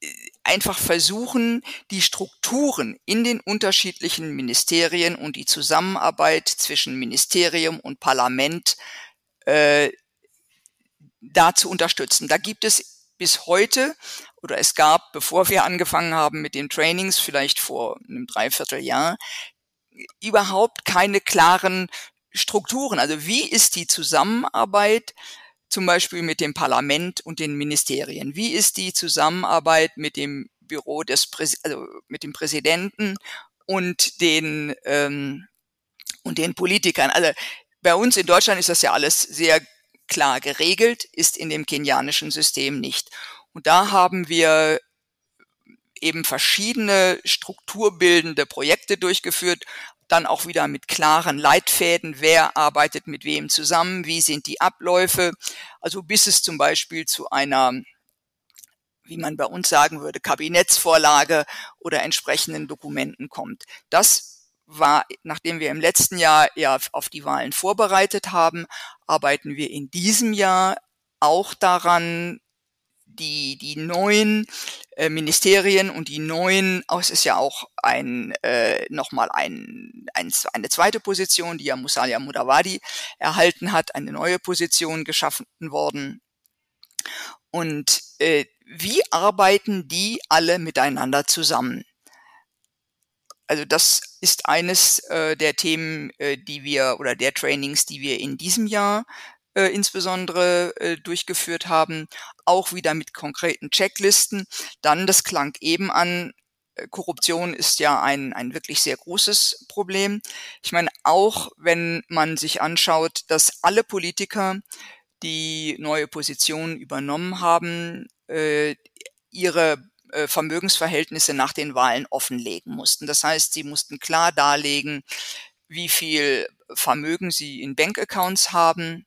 äh, einfach versuchen, die Strukturen in den unterschiedlichen Ministerien und die Zusammenarbeit zwischen Ministerium und Parlament äh, da zu unterstützen. Da gibt es bis heute oder es gab, bevor wir angefangen haben mit den Trainings, vielleicht vor einem Dreivierteljahr, überhaupt keine klaren Strukturen. Also wie ist die Zusammenarbeit zum Beispiel mit dem Parlament und den Ministerien? Wie ist die Zusammenarbeit mit dem Büro des Präs also mit dem Präsidenten und den ähm, und den Politikern? Also bei uns in Deutschland ist das ja alles sehr klar geregelt, ist in dem kenianischen System nicht. Und da haben wir eben verschiedene strukturbildende Projekte durchgeführt, dann auch wieder mit klaren Leitfäden, wer arbeitet mit wem zusammen, wie sind die Abläufe, also bis es zum Beispiel zu einer, wie man bei uns sagen würde, Kabinettsvorlage oder entsprechenden Dokumenten kommt. Das war, nachdem wir im letzten Jahr ja auf die Wahlen vorbereitet haben, arbeiten wir in diesem Jahr auch daran, die, die neuen äh, Ministerien und die neuen, oh, es ist ja auch ein, äh, nochmal ein, ein, eine zweite Position, die ja Musalia Mudawadi erhalten hat, eine neue Position geschaffen worden. Und äh, wie arbeiten die alle miteinander zusammen? Also das ist eines äh, der Themen, äh, die wir oder der Trainings, die wir in diesem Jahr äh, insbesondere äh, durchgeführt haben, auch wieder mit konkreten Checklisten. Dann, das klang eben an, äh, Korruption ist ja ein, ein wirklich sehr großes Problem. Ich meine, auch wenn man sich anschaut, dass alle Politiker, die neue Positionen übernommen haben, äh, ihre äh, Vermögensverhältnisse nach den Wahlen offenlegen mussten. Das heißt, sie mussten klar darlegen, wie viel Vermögen sie in Bankaccounts haben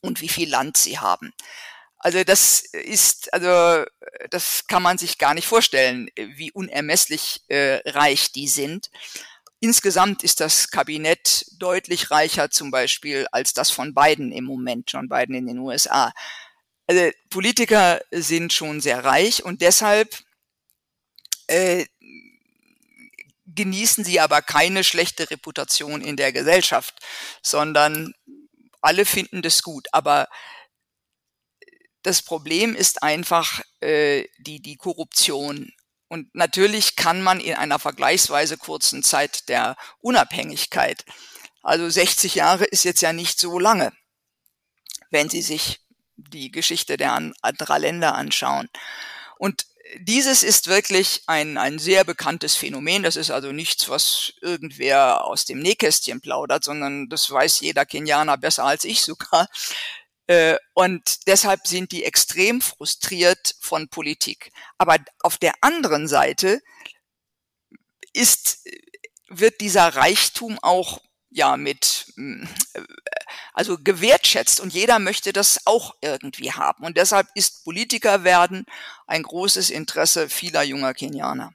und wie viel Land sie haben. Also das ist, also das kann man sich gar nicht vorstellen, wie unermesslich äh, reich die sind. Insgesamt ist das Kabinett deutlich reicher zum Beispiel als das von Biden im Moment, John Biden in den USA. Also Politiker sind schon sehr reich und deshalb äh, genießen sie aber keine schlechte Reputation in der Gesellschaft, sondern alle finden das gut. Aber das Problem ist einfach äh, die, die Korruption. Und natürlich kann man in einer vergleichsweise kurzen Zeit der Unabhängigkeit, also 60 Jahre ist jetzt ja nicht so lange, wenn Sie sich die Geschichte der anderer Länder anschauen. Und dieses ist wirklich ein, ein sehr bekanntes Phänomen. Das ist also nichts, was irgendwer aus dem Nähkästchen plaudert, sondern das weiß jeder Kenianer besser als ich sogar. Äh, und deshalb sind die extrem frustriert von Politik. Aber auf der anderen Seite ist, wird dieser Reichtum auch ja mit äh, also gewertschätzt und jeder möchte das auch irgendwie haben und deshalb ist Politiker werden ein großes Interesse vieler junger Kenianer.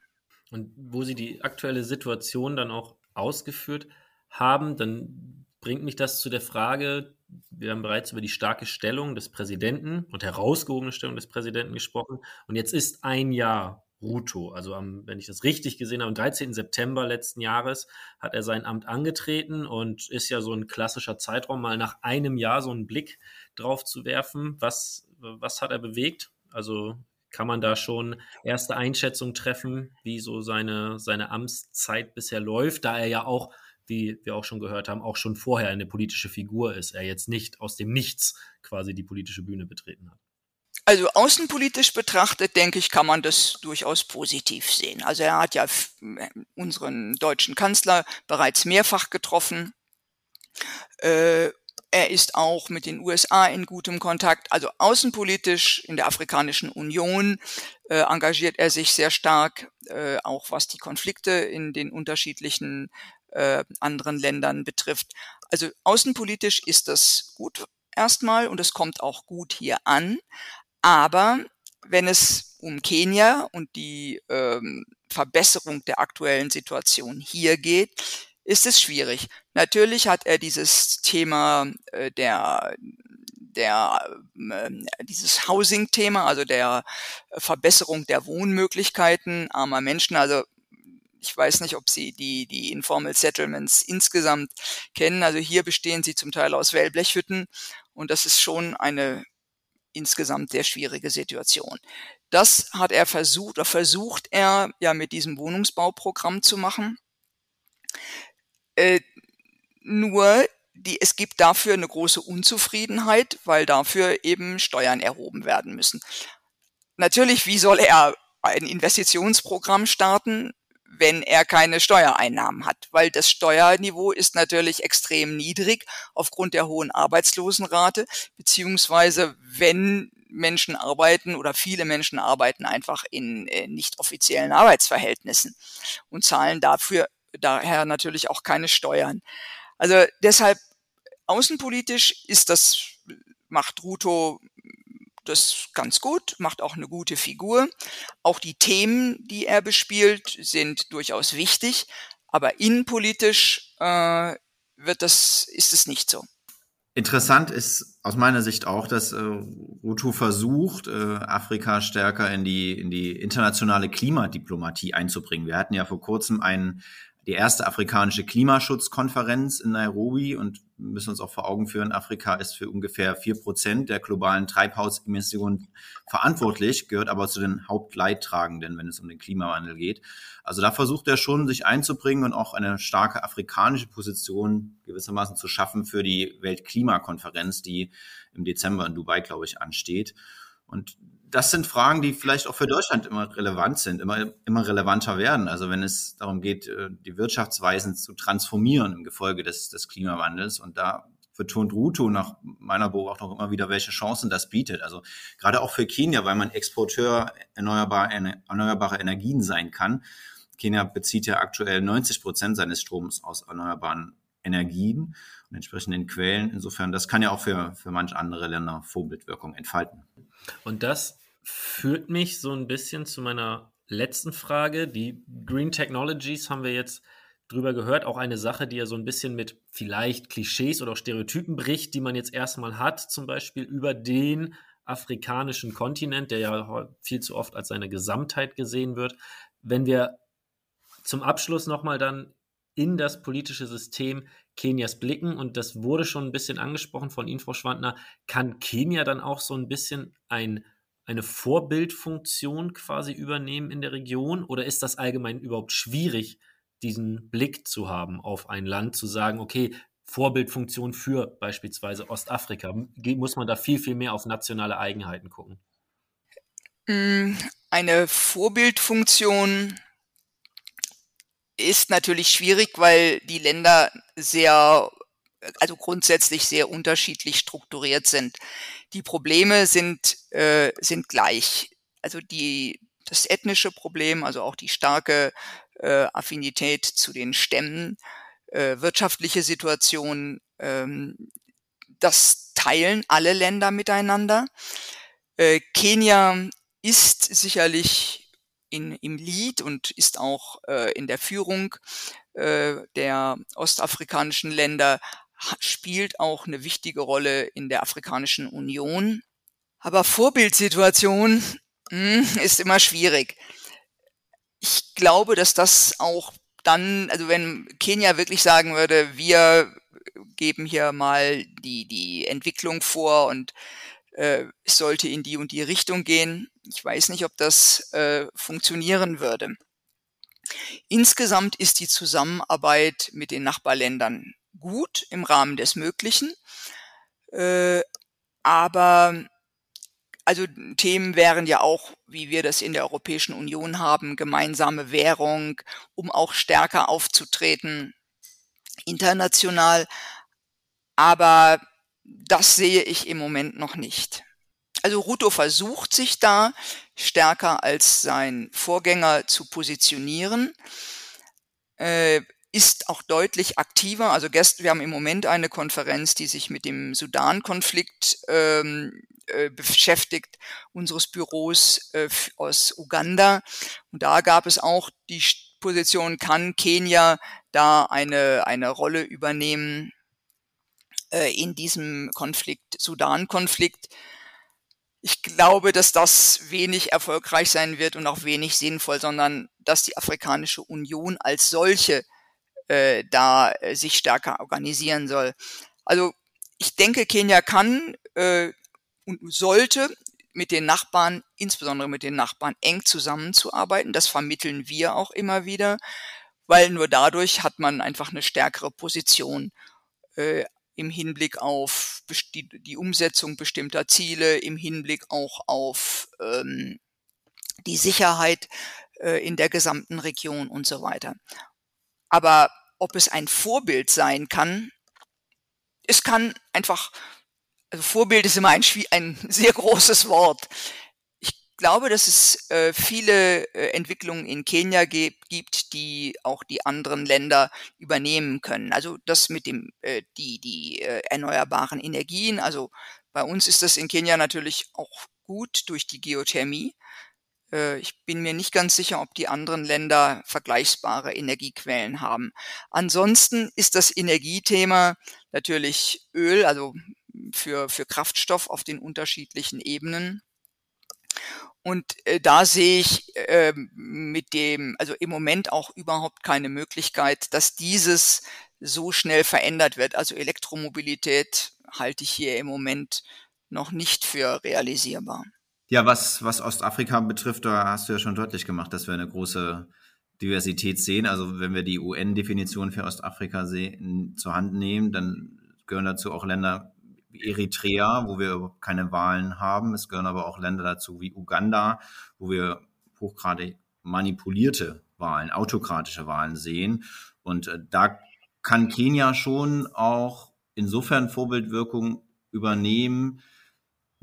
Und wo Sie die aktuelle Situation dann auch ausgeführt haben, dann bringt mich das zu der Frage, wir haben bereits über die starke Stellung des Präsidenten und herausgehobene Stellung des Präsidenten gesprochen. Und jetzt ist ein Jahr Ruto. Also am, wenn ich das richtig gesehen habe, am 13. September letzten Jahres hat er sein Amt angetreten und ist ja so ein klassischer Zeitraum, mal nach einem Jahr so einen Blick drauf zu werfen. Was, was hat er bewegt? Also kann man da schon erste Einschätzungen treffen, wie so seine, seine Amtszeit bisher läuft, da er ja auch wie wir auch schon gehört haben, auch schon vorher eine politische Figur ist, er jetzt nicht aus dem Nichts quasi die politische Bühne betreten hat. Also außenpolitisch betrachtet, denke ich, kann man das durchaus positiv sehen. Also er hat ja unseren deutschen Kanzler bereits mehrfach getroffen. Äh, er ist auch mit den USA in gutem Kontakt. Also außenpolitisch in der Afrikanischen Union äh, engagiert er sich sehr stark, äh, auch was die Konflikte in den unterschiedlichen äh, anderen Ländern betrifft. Also außenpolitisch ist das gut erstmal und es kommt auch gut hier an. Aber wenn es um Kenia und die ähm, Verbesserung der aktuellen Situation hier geht, ist es schwierig. Natürlich hat er dieses Thema äh, der der äh, dieses Housing-Thema, also der Verbesserung der Wohnmöglichkeiten armer Menschen. Also ich weiß nicht, ob Sie die, die Informal Settlements insgesamt kennen. Also hier bestehen sie zum Teil aus Wellblechhütten und das ist schon eine insgesamt sehr schwierige Situation. Das hat er versucht, oder versucht er ja mit diesem Wohnungsbauprogramm zu machen. Äh, nur die, es gibt dafür eine große Unzufriedenheit, weil dafür eben Steuern erhoben werden müssen. Natürlich, wie soll er ein Investitionsprogramm starten, wenn er keine Steuereinnahmen hat, weil das Steuerniveau ist natürlich extrem niedrig aufgrund der hohen Arbeitslosenrate, beziehungsweise wenn Menschen arbeiten oder viele Menschen arbeiten einfach in äh, nicht offiziellen Arbeitsverhältnissen und zahlen dafür daher natürlich auch keine Steuern. Also deshalb außenpolitisch ist das macht Ruto das ganz gut, macht auch eine gute Figur. Auch die Themen, die er bespielt, sind durchaus wichtig, aber innenpolitisch äh, wird das, ist es nicht so. Interessant ist aus meiner Sicht auch, dass äh, Ruto versucht, äh, Afrika stärker in die, in die internationale Klimadiplomatie einzubringen. Wir hatten ja vor kurzem einen die erste afrikanische Klimaschutzkonferenz in Nairobi und müssen uns auch vor Augen führen, Afrika ist für ungefähr vier Prozent der globalen Treibhausemissionen verantwortlich, gehört aber zu den Hauptleidtragenden, wenn es um den Klimawandel geht. Also da versucht er schon, sich einzubringen und auch eine starke afrikanische Position gewissermaßen zu schaffen für die Weltklimakonferenz, die im Dezember in Dubai, glaube ich, ansteht. Und das sind Fragen, die vielleicht auch für Deutschland immer relevant sind, immer, immer relevanter werden. Also wenn es darum geht, äh, die Wirtschaftsweisen zu transformieren im Gefolge des, des Klimawandels. Und da betont Ruto nach meiner Beobachtung immer wieder, welche Chancen das bietet. Also gerade auch für Kenia, weil man Exporteur erneuerbar, erneuerbarer Energien sein kann. Kenia bezieht ja aktuell 90 Prozent seines Stroms aus erneuerbaren Energien und entsprechenden Quellen. Insofern, das kann ja auch für, für manch andere Länder Vorbildwirkung entfalten. Und das führt mich so ein bisschen zu meiner letzten Frage. Die Green Technologies haben wir jetzt drüber gehört. Auch eine Sache, die ja so ein bisschen mit vielleicht Klischees oder Stereotypen bricht, die man jetzt erstmal hat, zum Beispiel über den afrikanischen Kontinent, der ja viel zu oft als seine Gesamtheit gesehen wird. Wenn wir zum Abschluss nochmal dann in das politische System Kenias blicken, und das wurde schon ein bisschen angesprochen von Ihnen, Frau Schwandner, kann Kenia dann auch so ein bisschen ein, eine Vorbildfunktion quasi übernehmen in der Region? Oder ist das allgemein überhaupt schwierig, diesen Blick zu haben auf ein Land, zu sagen, okay, Vorbildfunktion für beispielsweise Ostafrika? Muss man da viel, viel mehr auf nationale Eigenheiten gucken? Mm, eine Vorbildfunktion ist natürlich schwierig, weil die Länder sehr, also grundsätzlich sehr unterschiedlich strukturiert sind. Die Probleme sind, äh, sind gleich. Also die, das ethnische Problem, also auch die starke äh, Affinität zu den Stämmen, äh, wirtschaftliche Situation, ähm, das teilen alle Länder miteinander. Äh, Kenia ist sicherlich in, im Lied und ist auch äh, in der Führung äh, der ostafrikanischen Länder, spielt auch eine wichtige Rolle in der Afrikanischen Union. Aber Vorbildsituation mh, hm, ist immer schwierig. Ich glaube, dass das auch dann, also wenn Kenia wirklich sagen würde, wir geben hier mal die, die Entwicklung vor und äh, es sollte in die und die Richtung gehen. Ich weiß nicht, ob das äh, funktionieren würde. Insgesamt ist die Zusammenarbeit mit den Nachbarländern gut im Rahmen des Möglichen. Äh, aber also Themen wären ja auch, wie wir das in der Europäischen Union haben, gemeinsame Währung, um auch stärker aufzutreten international. Aber das sehe ich im Moment noch nicht. Also Ruto versucht sich da stärker als sein Vorgänger zu positionieren, äh, ist auch deutlich aktiver. Also gestern, wir haben im Moment eine Konferenz, die sich mit dem Sudan-Konflikt ähm, äh, beschäftigt, unseres Büros äh, aus Uganda. Und da gab es auch die Position, kann Kenia da eine, eine Rolle übernehmen äh, in diesem Konflikt, Sudan-Konflikt. Ich glaube, dass das wenig erfolgreich sein wird und auch wenig sinnvoll, sondern dass die Afrikanische Union als solche äh, da äh, sich stärker organisieren soll. Also ich denke, Kenia kann äh, und sollte mit den Nachbarn, insbesondere mit den Nachbarn, eng zusammenzuarbeiten. Das vermitteln wir auch immer wieder, weil nur dadurch hat man einfach eine stärkere Position. Äh, im Hinblick auf die, Umsetzung bestimmter Ziele, im Hinblick auch auf ähm, die Sicherheit äh, in der gesamten Region und so weiter. Aber ob es ein Vorbild sein kann, es kann einfach, also Vorbild ist immer ein, ein sehr großes Wort glaube, dass es äh, viele äh, Entwicklungen in Kenia gibt, die auch die anderen Länder übernehmen können. Also das mit dem äh, die die äh, erneuerbaren Energien. Also bei uns ist das in Kenia natürlich auch gut durch die Geothermie. Äh, ich bin mir nicht ganz sicher, ob die anderen Länder vergleichbare Energiequellen haben. Ansonsten ist das Energiethema natürlich Öl, also für, für Kraftstoff auf den unterschiedlichen Ebenen. Und äh, da sehe ich äh, mit dem, also im Moment auch überhaupt keine Möglichkeit, dass dieses so schnell verändert wird. Also Elektromobilität halte ich hier im Moment noch nicht für realisierbar. Ja, was, was Ostafrika betrifft, da hast du ja schon deutlich gemacht, dass wir eine große Diversität sehen. Also wenn wir die UN-Definition für Ostafrika sehen, zur Hand nehmen, dann gehören dazu auch Länder Eritrea, wo wir keine Wahlen haben. Es gehören aber auch Länder dazu wie Uganda, wo wir hochgradig manipulierte Wahlen, autokratische Wahlen sehen. Und äh, da kann Kenia schon auch insofern Vorbildwirkung übernehmen,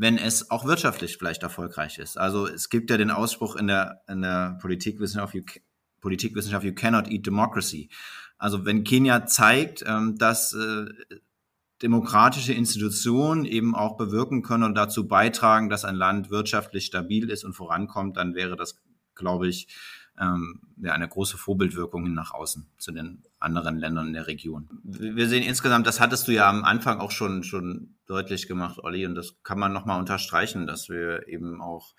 wenn es auch wirtschaftlich vielleicht erfolgreich ist. Also es gibt ja den Ausspruch in der, in der Politikwissenschaft, you, Politikwissenschaft, you cannot eat democracy. Also wenn Kenia zeigt, ähm, dass äh, demokratische Institutionen eben auch bewirken können und dazu beitragen, dass ein Land wirtschaftlich stabil ist und vorankommt, dann wäre das, glaube ich, ähm, ja, eine große Vorbildwirkung hin nach außen zu den anderen Ländern in der Region. Wir sehen insgesamt, das hattest du ja am Anfang auch schon, schon deutlich gemacht, Olli, und das kann man nochmal unterstreichen, dass wir eben auch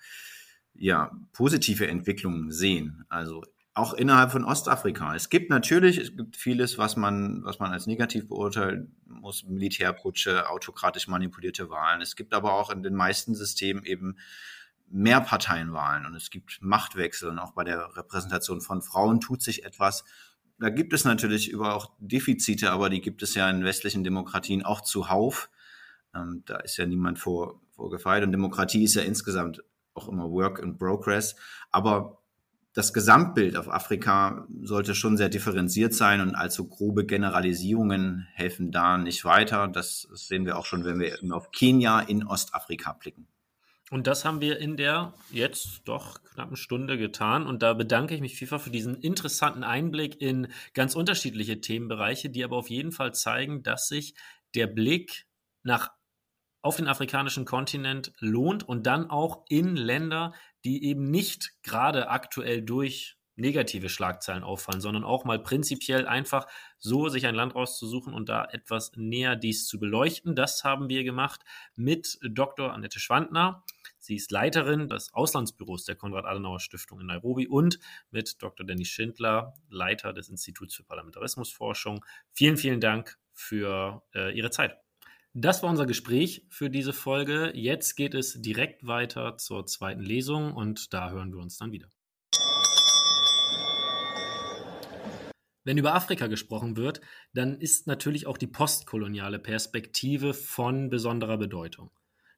ja, positive Entwicklungen sehen. Also auch innerhalb von Ostafrika. Es gibt natürlich, es gibt vieles, was man, was man als negativ beurteilen muss, Militärputsche, autokratisch manipulierte Wahlen. Es gibt aber auch in den meisten Systemen eben Mehrparteienwahlen und es gibt Machtwechsel und auch bei der Repräsentation von Frauen tut sich etwas. Da gibt es natürlich über auch Defizite, aber die gibt es ja in westlichen Demokratien auch zuhauf. Ähm, da ist ja niemand vor, vorgefeilt und Demokratie ist ja insgesamt auch immer Work in Progress. Aber das Gesamtbild auf Afrika sollte schon sehr differenziert sein und allzu grobe Generalisierungen helfen da nicht weiter. Das sehen wir auch schon, wenn wir auf Kenia in Ostafrika blicken. Und das haben wir in der jetzt doch knappen Stunde getan. Und da bedanke ich mich vielfach für diesen interessanten Einblick in ganz unterschiedliche Themenbereiche, die aber auf jeden Fall zeigen, dass sich der Blick nach auf den afrikanischen Kontinent lohnt und dann auch in Länder, die eben nicht gerade aktuell durch negative Schlagzeilen auffallen, sondern auch mal prinzipiell einfach so sich ein Land rauszusuchen und da etwas näher dies zu beleuchten. Das haben wir gemacht mit Dr. Annette Schwandner. Sie ist Leiterin des Auslandsbüros der Konrad-Adenauer-Stiftung in Nairobi und mit Dr. Dennis Schindler, Leiter des Instituts für Parlamentarismusforschung. Vielen, vielen Dank für äh, Ihre Zeit. Das war unser Gespräch für diese Folge. Jetzt geht es direkt weiter zur zweiten Lesung und da hören wir uns dann wieder. Wenn über Afrika gesprochen wird, dann ist natürlich auch die postkoloniale Perspektive von besonderer Bedeutung.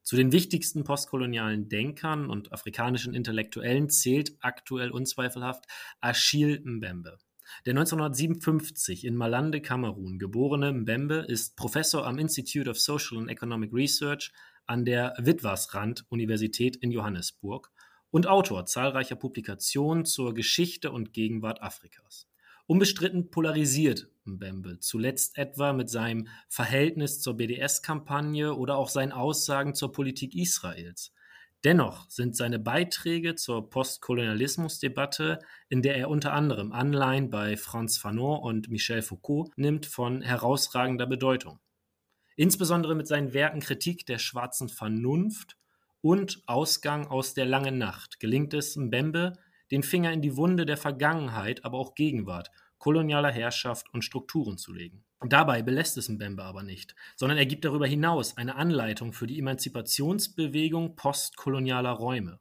Zu den wichtigsten postkolonialen Denkern und afrikanischen Intellektuellen zählt aktuell unzweifelhaft Achille Mbembe. Der 1957 in Malande, Kamerun geborene Mbembe ist Professor am Institute of Social and Economic Research an der Witwatersrand-Universität in Johannesburg und Autor zahlreicher Publikationen zur Geschichte und Gegenwart Afrikas. Unbestritten polarisiert Mbembe, zuletzt etwa mit seinem Verhältnis zur BDS-Kampagne oder auch seinen Aussagen zur Politik Israels. Dennoch sind seine Beiträge zur Postkolonialismusdebatte, in der er unter anderem Anleihen bei Franz Fanon und Michel Foucault nimmt, von herausragender Bedeutung. Insbesondere mit seinen Werken Kritik der schwarzen Vernunft und Ausgang aus der langen Nacht gelingt es Mbembe, den Finger in die Wunde der Vergangenheit, aber auch Gegenwart, kolonialer Herrschaft und Strukturen zu legen. Dabei belässt es Mbembe aber nicht, sondern er gibt darüber hinaus eine Anleitung für die Emanzipationsbewegung postkolonialer Räume.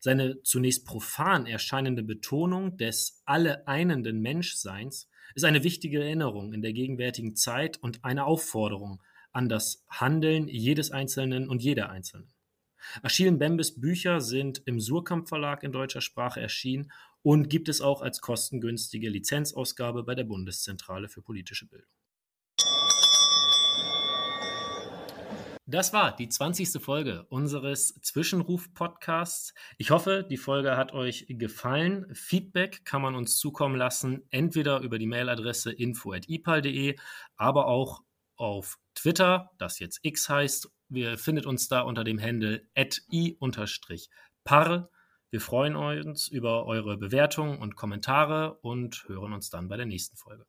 Seine zunächst profan erscheinende Betonung des alle einenden Menschseins ist eine wichtige Erinnerung in der gegenwärtigen Zeit und eine Aufforderung an das Handeln jedes Einzelnen und jeder Einzelnen. Achille Mbembes Bücher sind im Surkamp Verlag in deutscher Sprache erschienen und gibt es auch als kostengünstige Lizenzausgabe bei der Bundeszentrale für politische Bildung. Das war die 20. Folge unseres Zwischenruf-Podcasts. Ich hoffe, die Folge hat euch gefallen. Feedback kann man uns zukommen lassen, entweder über die Mailadresse info.ipal.de, aber auch auf Twitter, das jetzt X heißt, wir findet uns da unter dem Handle i-par. Wir freuen uns über eure Bewertungen und Kommentare und hören uns dann bei der nächsten Folge.